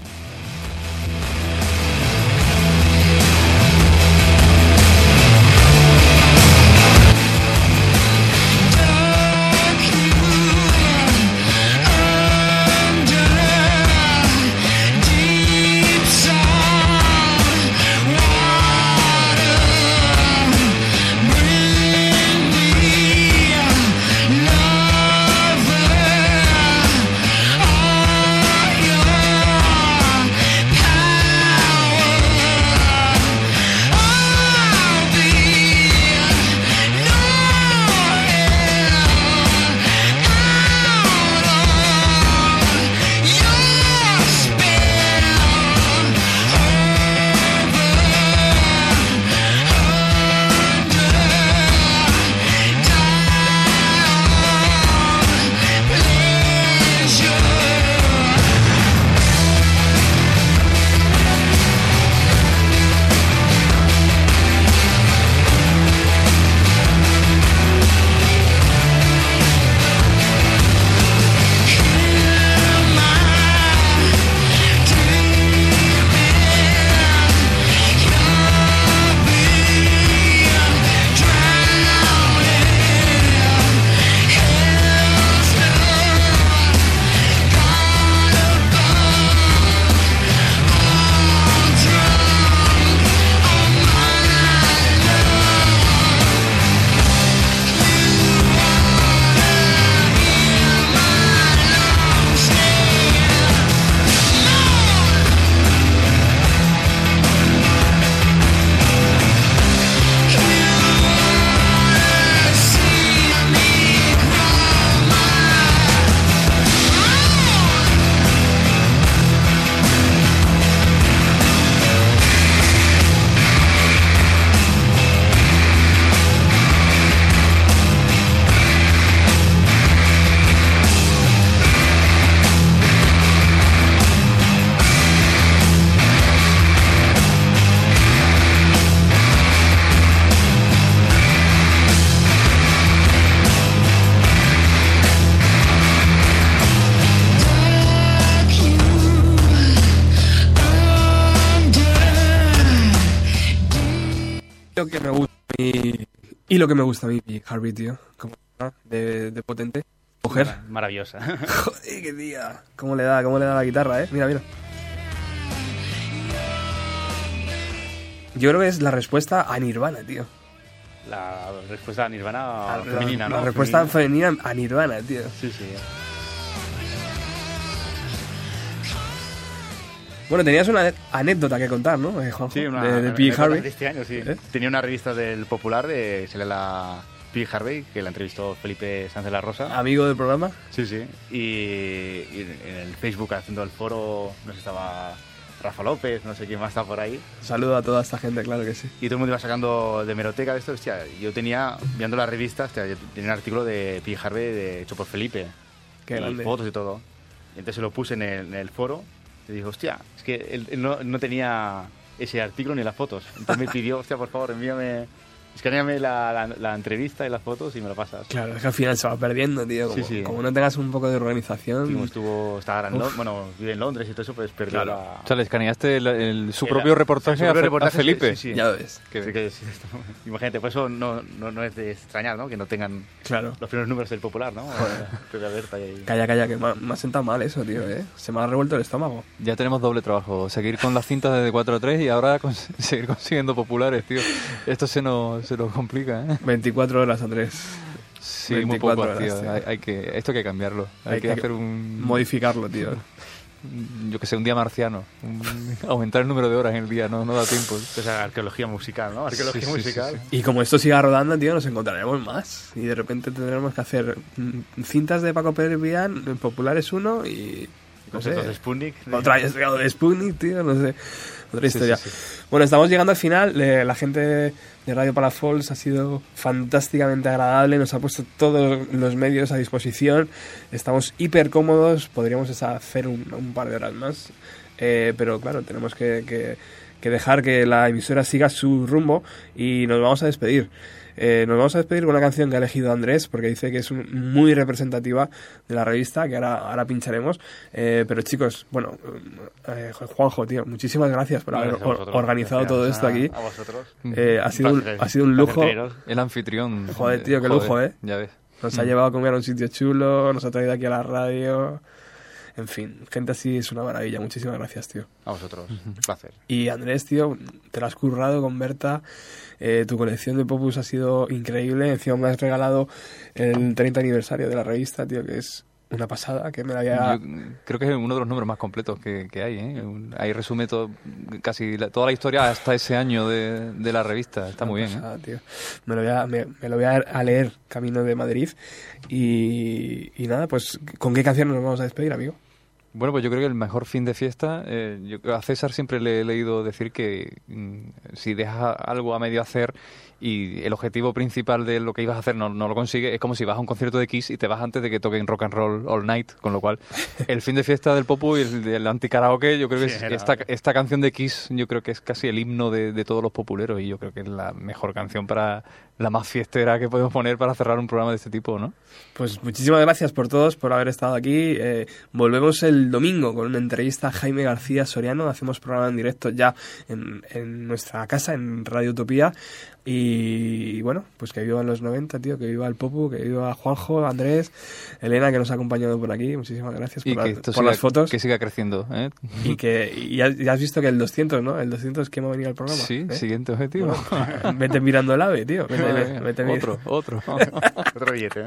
Que me gusta a mí, Harvey, tío. Como, ¿no? de, de potente. Mujer. Maravillosa. Joder, qué tía. ¿Cómo le da? ¿Cómo le da la guitarra, eh? Mira, mira. Yo creo que es la respuesta a Nirvana, tío. la respuesta a Nirvana La- femenina, la, ¿no? respuesta Femenina. femenina a Nirvana, tío. Sí, sí. Bueno, tenías una anécdota que contar, ¿no, eh, Juanjo? Sí, una, de, P. Harvey. de este año, sí. ¿Eh? Tenía una revista del Popular de se lee la P. Harvey, que la entrevistó Felipe Sánchez la Rosa. Amigo del programa. Sí, sí. Y, y en el Facebook haciendo el foro, no sé, estaba Rafa López, no sé quién más está por ahí. Saludo a toda esta gente, claro que sí. Y todo el mundo iba sacando de meroteca de esto. Hostia, yo tenía, viendo la revista, hostia, yo tenía un artículo de P. Harvey de, hecho por Felipe. Qué y fotos y todo. Y entonces se lo puse en el, en el foro y dijo, hostia, que él, no, no tenía ese artículo ni las fotos. Entonces me pidió, hostia, por favor, envíame, escaneame la, la, la entrevista y las fotos y me lo pasas. Claro, es que al final se va perdiendo, tío. Como, Sí, sí. como no tengas un poco de organización. Sí, como estuvo, estaba en. Londres, bueno, vive en Londres y todo eso, pues perdió Claro. la... O sea, le escaneaste el- el- su Era- propio reportaje, su propio a, Fe- reportaje, a Felipe. sí, sí. Ya ves. Que, sí que sí, esto- imagínate, por eso no, no, no es de extrañar, ¿no? Que no tengan Claro. los primeros números del Popular, ¿no? Y... Calla, calla, que me ha, me ha sentado mal eso, tío, ¿eh? Se me ha revuelto el estómago. Ya tenemos doble trabajo, seguir con las cintas desde 4 a 3 y ahora cons- seguir consiguiendo populares, tío. Esto se nos, se nos complica, ¿eh? 24 horas a 3. Sí, 24 muy poco, horas, tío. tío. Hay, hay que, esto hay que cambiarlo. Hay, Hay que, que hacer un... Modificarlo, tío. Yo que sé, un día marciano. Un- aumentar el número de horas en el día, no, no da tiempo. Entonces, arqueología musical, ¿no? Arqueología Sí, sí, sí, musical. Y como esto siga rodando, tío, nos encontraremos más. Y de repente tendremos que hacer mm, cintas de Paco Pérez Vian, Populares 1 y... No sé, Conceptos de Sputnik. otra historia de Sputnik, tío, no sé. Otra Sí, historia. sí, Bueno, estamos llegando al final. la gente de Radio Palafols ha sido fantásticamente agradable. Nos ha puesto todos los medios a disposición. Estamos hiper cómodos. Podríamos hacer un, un par de horas más. Eh, pero claro, tenemos que, que- que dejar que la emisora siga su rumbo y nos vamos a despedir. Eh, nos vamos a despedir con una canción que ha elegido Andrés porque dice que es un- muy representativa de la revista que ahora, ahora pincharemos. Eh, pero chicos, bueno, eh, Juanjo, tío, muchísimas gracias por haber Gracias organizado Gracias todo esto a- aquí. A vosotros. Eh, ha, sido un, ha sido un lujo. El anfitrión. Joder, tío, qué Joder, lujo, ¿eh? Ya ves. Nos ha llevado a comer a un sitio chulo, nos ha traído aquí a la radio. En fin, gente así es una maravilla. Muchísimas gracias, tío. A vosotros. Un placer. Y Andrés, tío, te lo has currado con Berta. Eh, tu colección de Popus ha sido increíble. Encima me has regalado el 30 aniversario de la revista, tío, que es una pasada. Que me la había. Yo creo que es uno de los números más completos que, que hay. ¿eh? Ahí resume todo, casi la- toda la historia hasta ese año de, de la revista. Está muy bien. ¿eh? tío. Me lo voy, a, me, me lo voy a leer camino de Madrid. Y, y nada, pues, ¿con qué canción nos vamos a despedir, amigo? Bueno, pues yo creo que el mejor fin de fiesta, eh, yo a César siempre le he leído decir que mm, si dejas algo a medio hacer y el objetivo principal de lo que ibas a hacer no, no lo consigues, es como si vas a un concierto de Kiss y te vas antes de que toquen rock and roll all night, con lo cual el fin de fiesta del Popu y el del anti-karaoke, yo creo que Sí, es- esta, esta canción de Kiss yo creo que es casi el himno de, de todos los populeros y yo creo que es la mejor canción para la más fiestera que podemos poner para cerrar un programa de este tipo, ¿no? Pues muchísimas gracias por todos, por haber estado aquí. Eh, volvemos el domingo con una entrevista a Jaime García Soriano. Hacemos programa en directo ya en, en nuestra casa, en Radio Utopía. Y, bueno, pues que vivan los 90, tío, que viva el Popu, que viva Juanjo, Andrés, Elena, que nos ha acompañado por aquí. Muchísimas gracias por, Y la- que esto por siga, las fotos. que siga creciendo, ¿eh? Y que y ya, ya has visto que el 200, ¿no? El 200 que hemos venido al programa. Sí, ¿eh? siguiente objetivo. Vete mirando el ave, tío. Vete, vete otro, otro. Otro billete.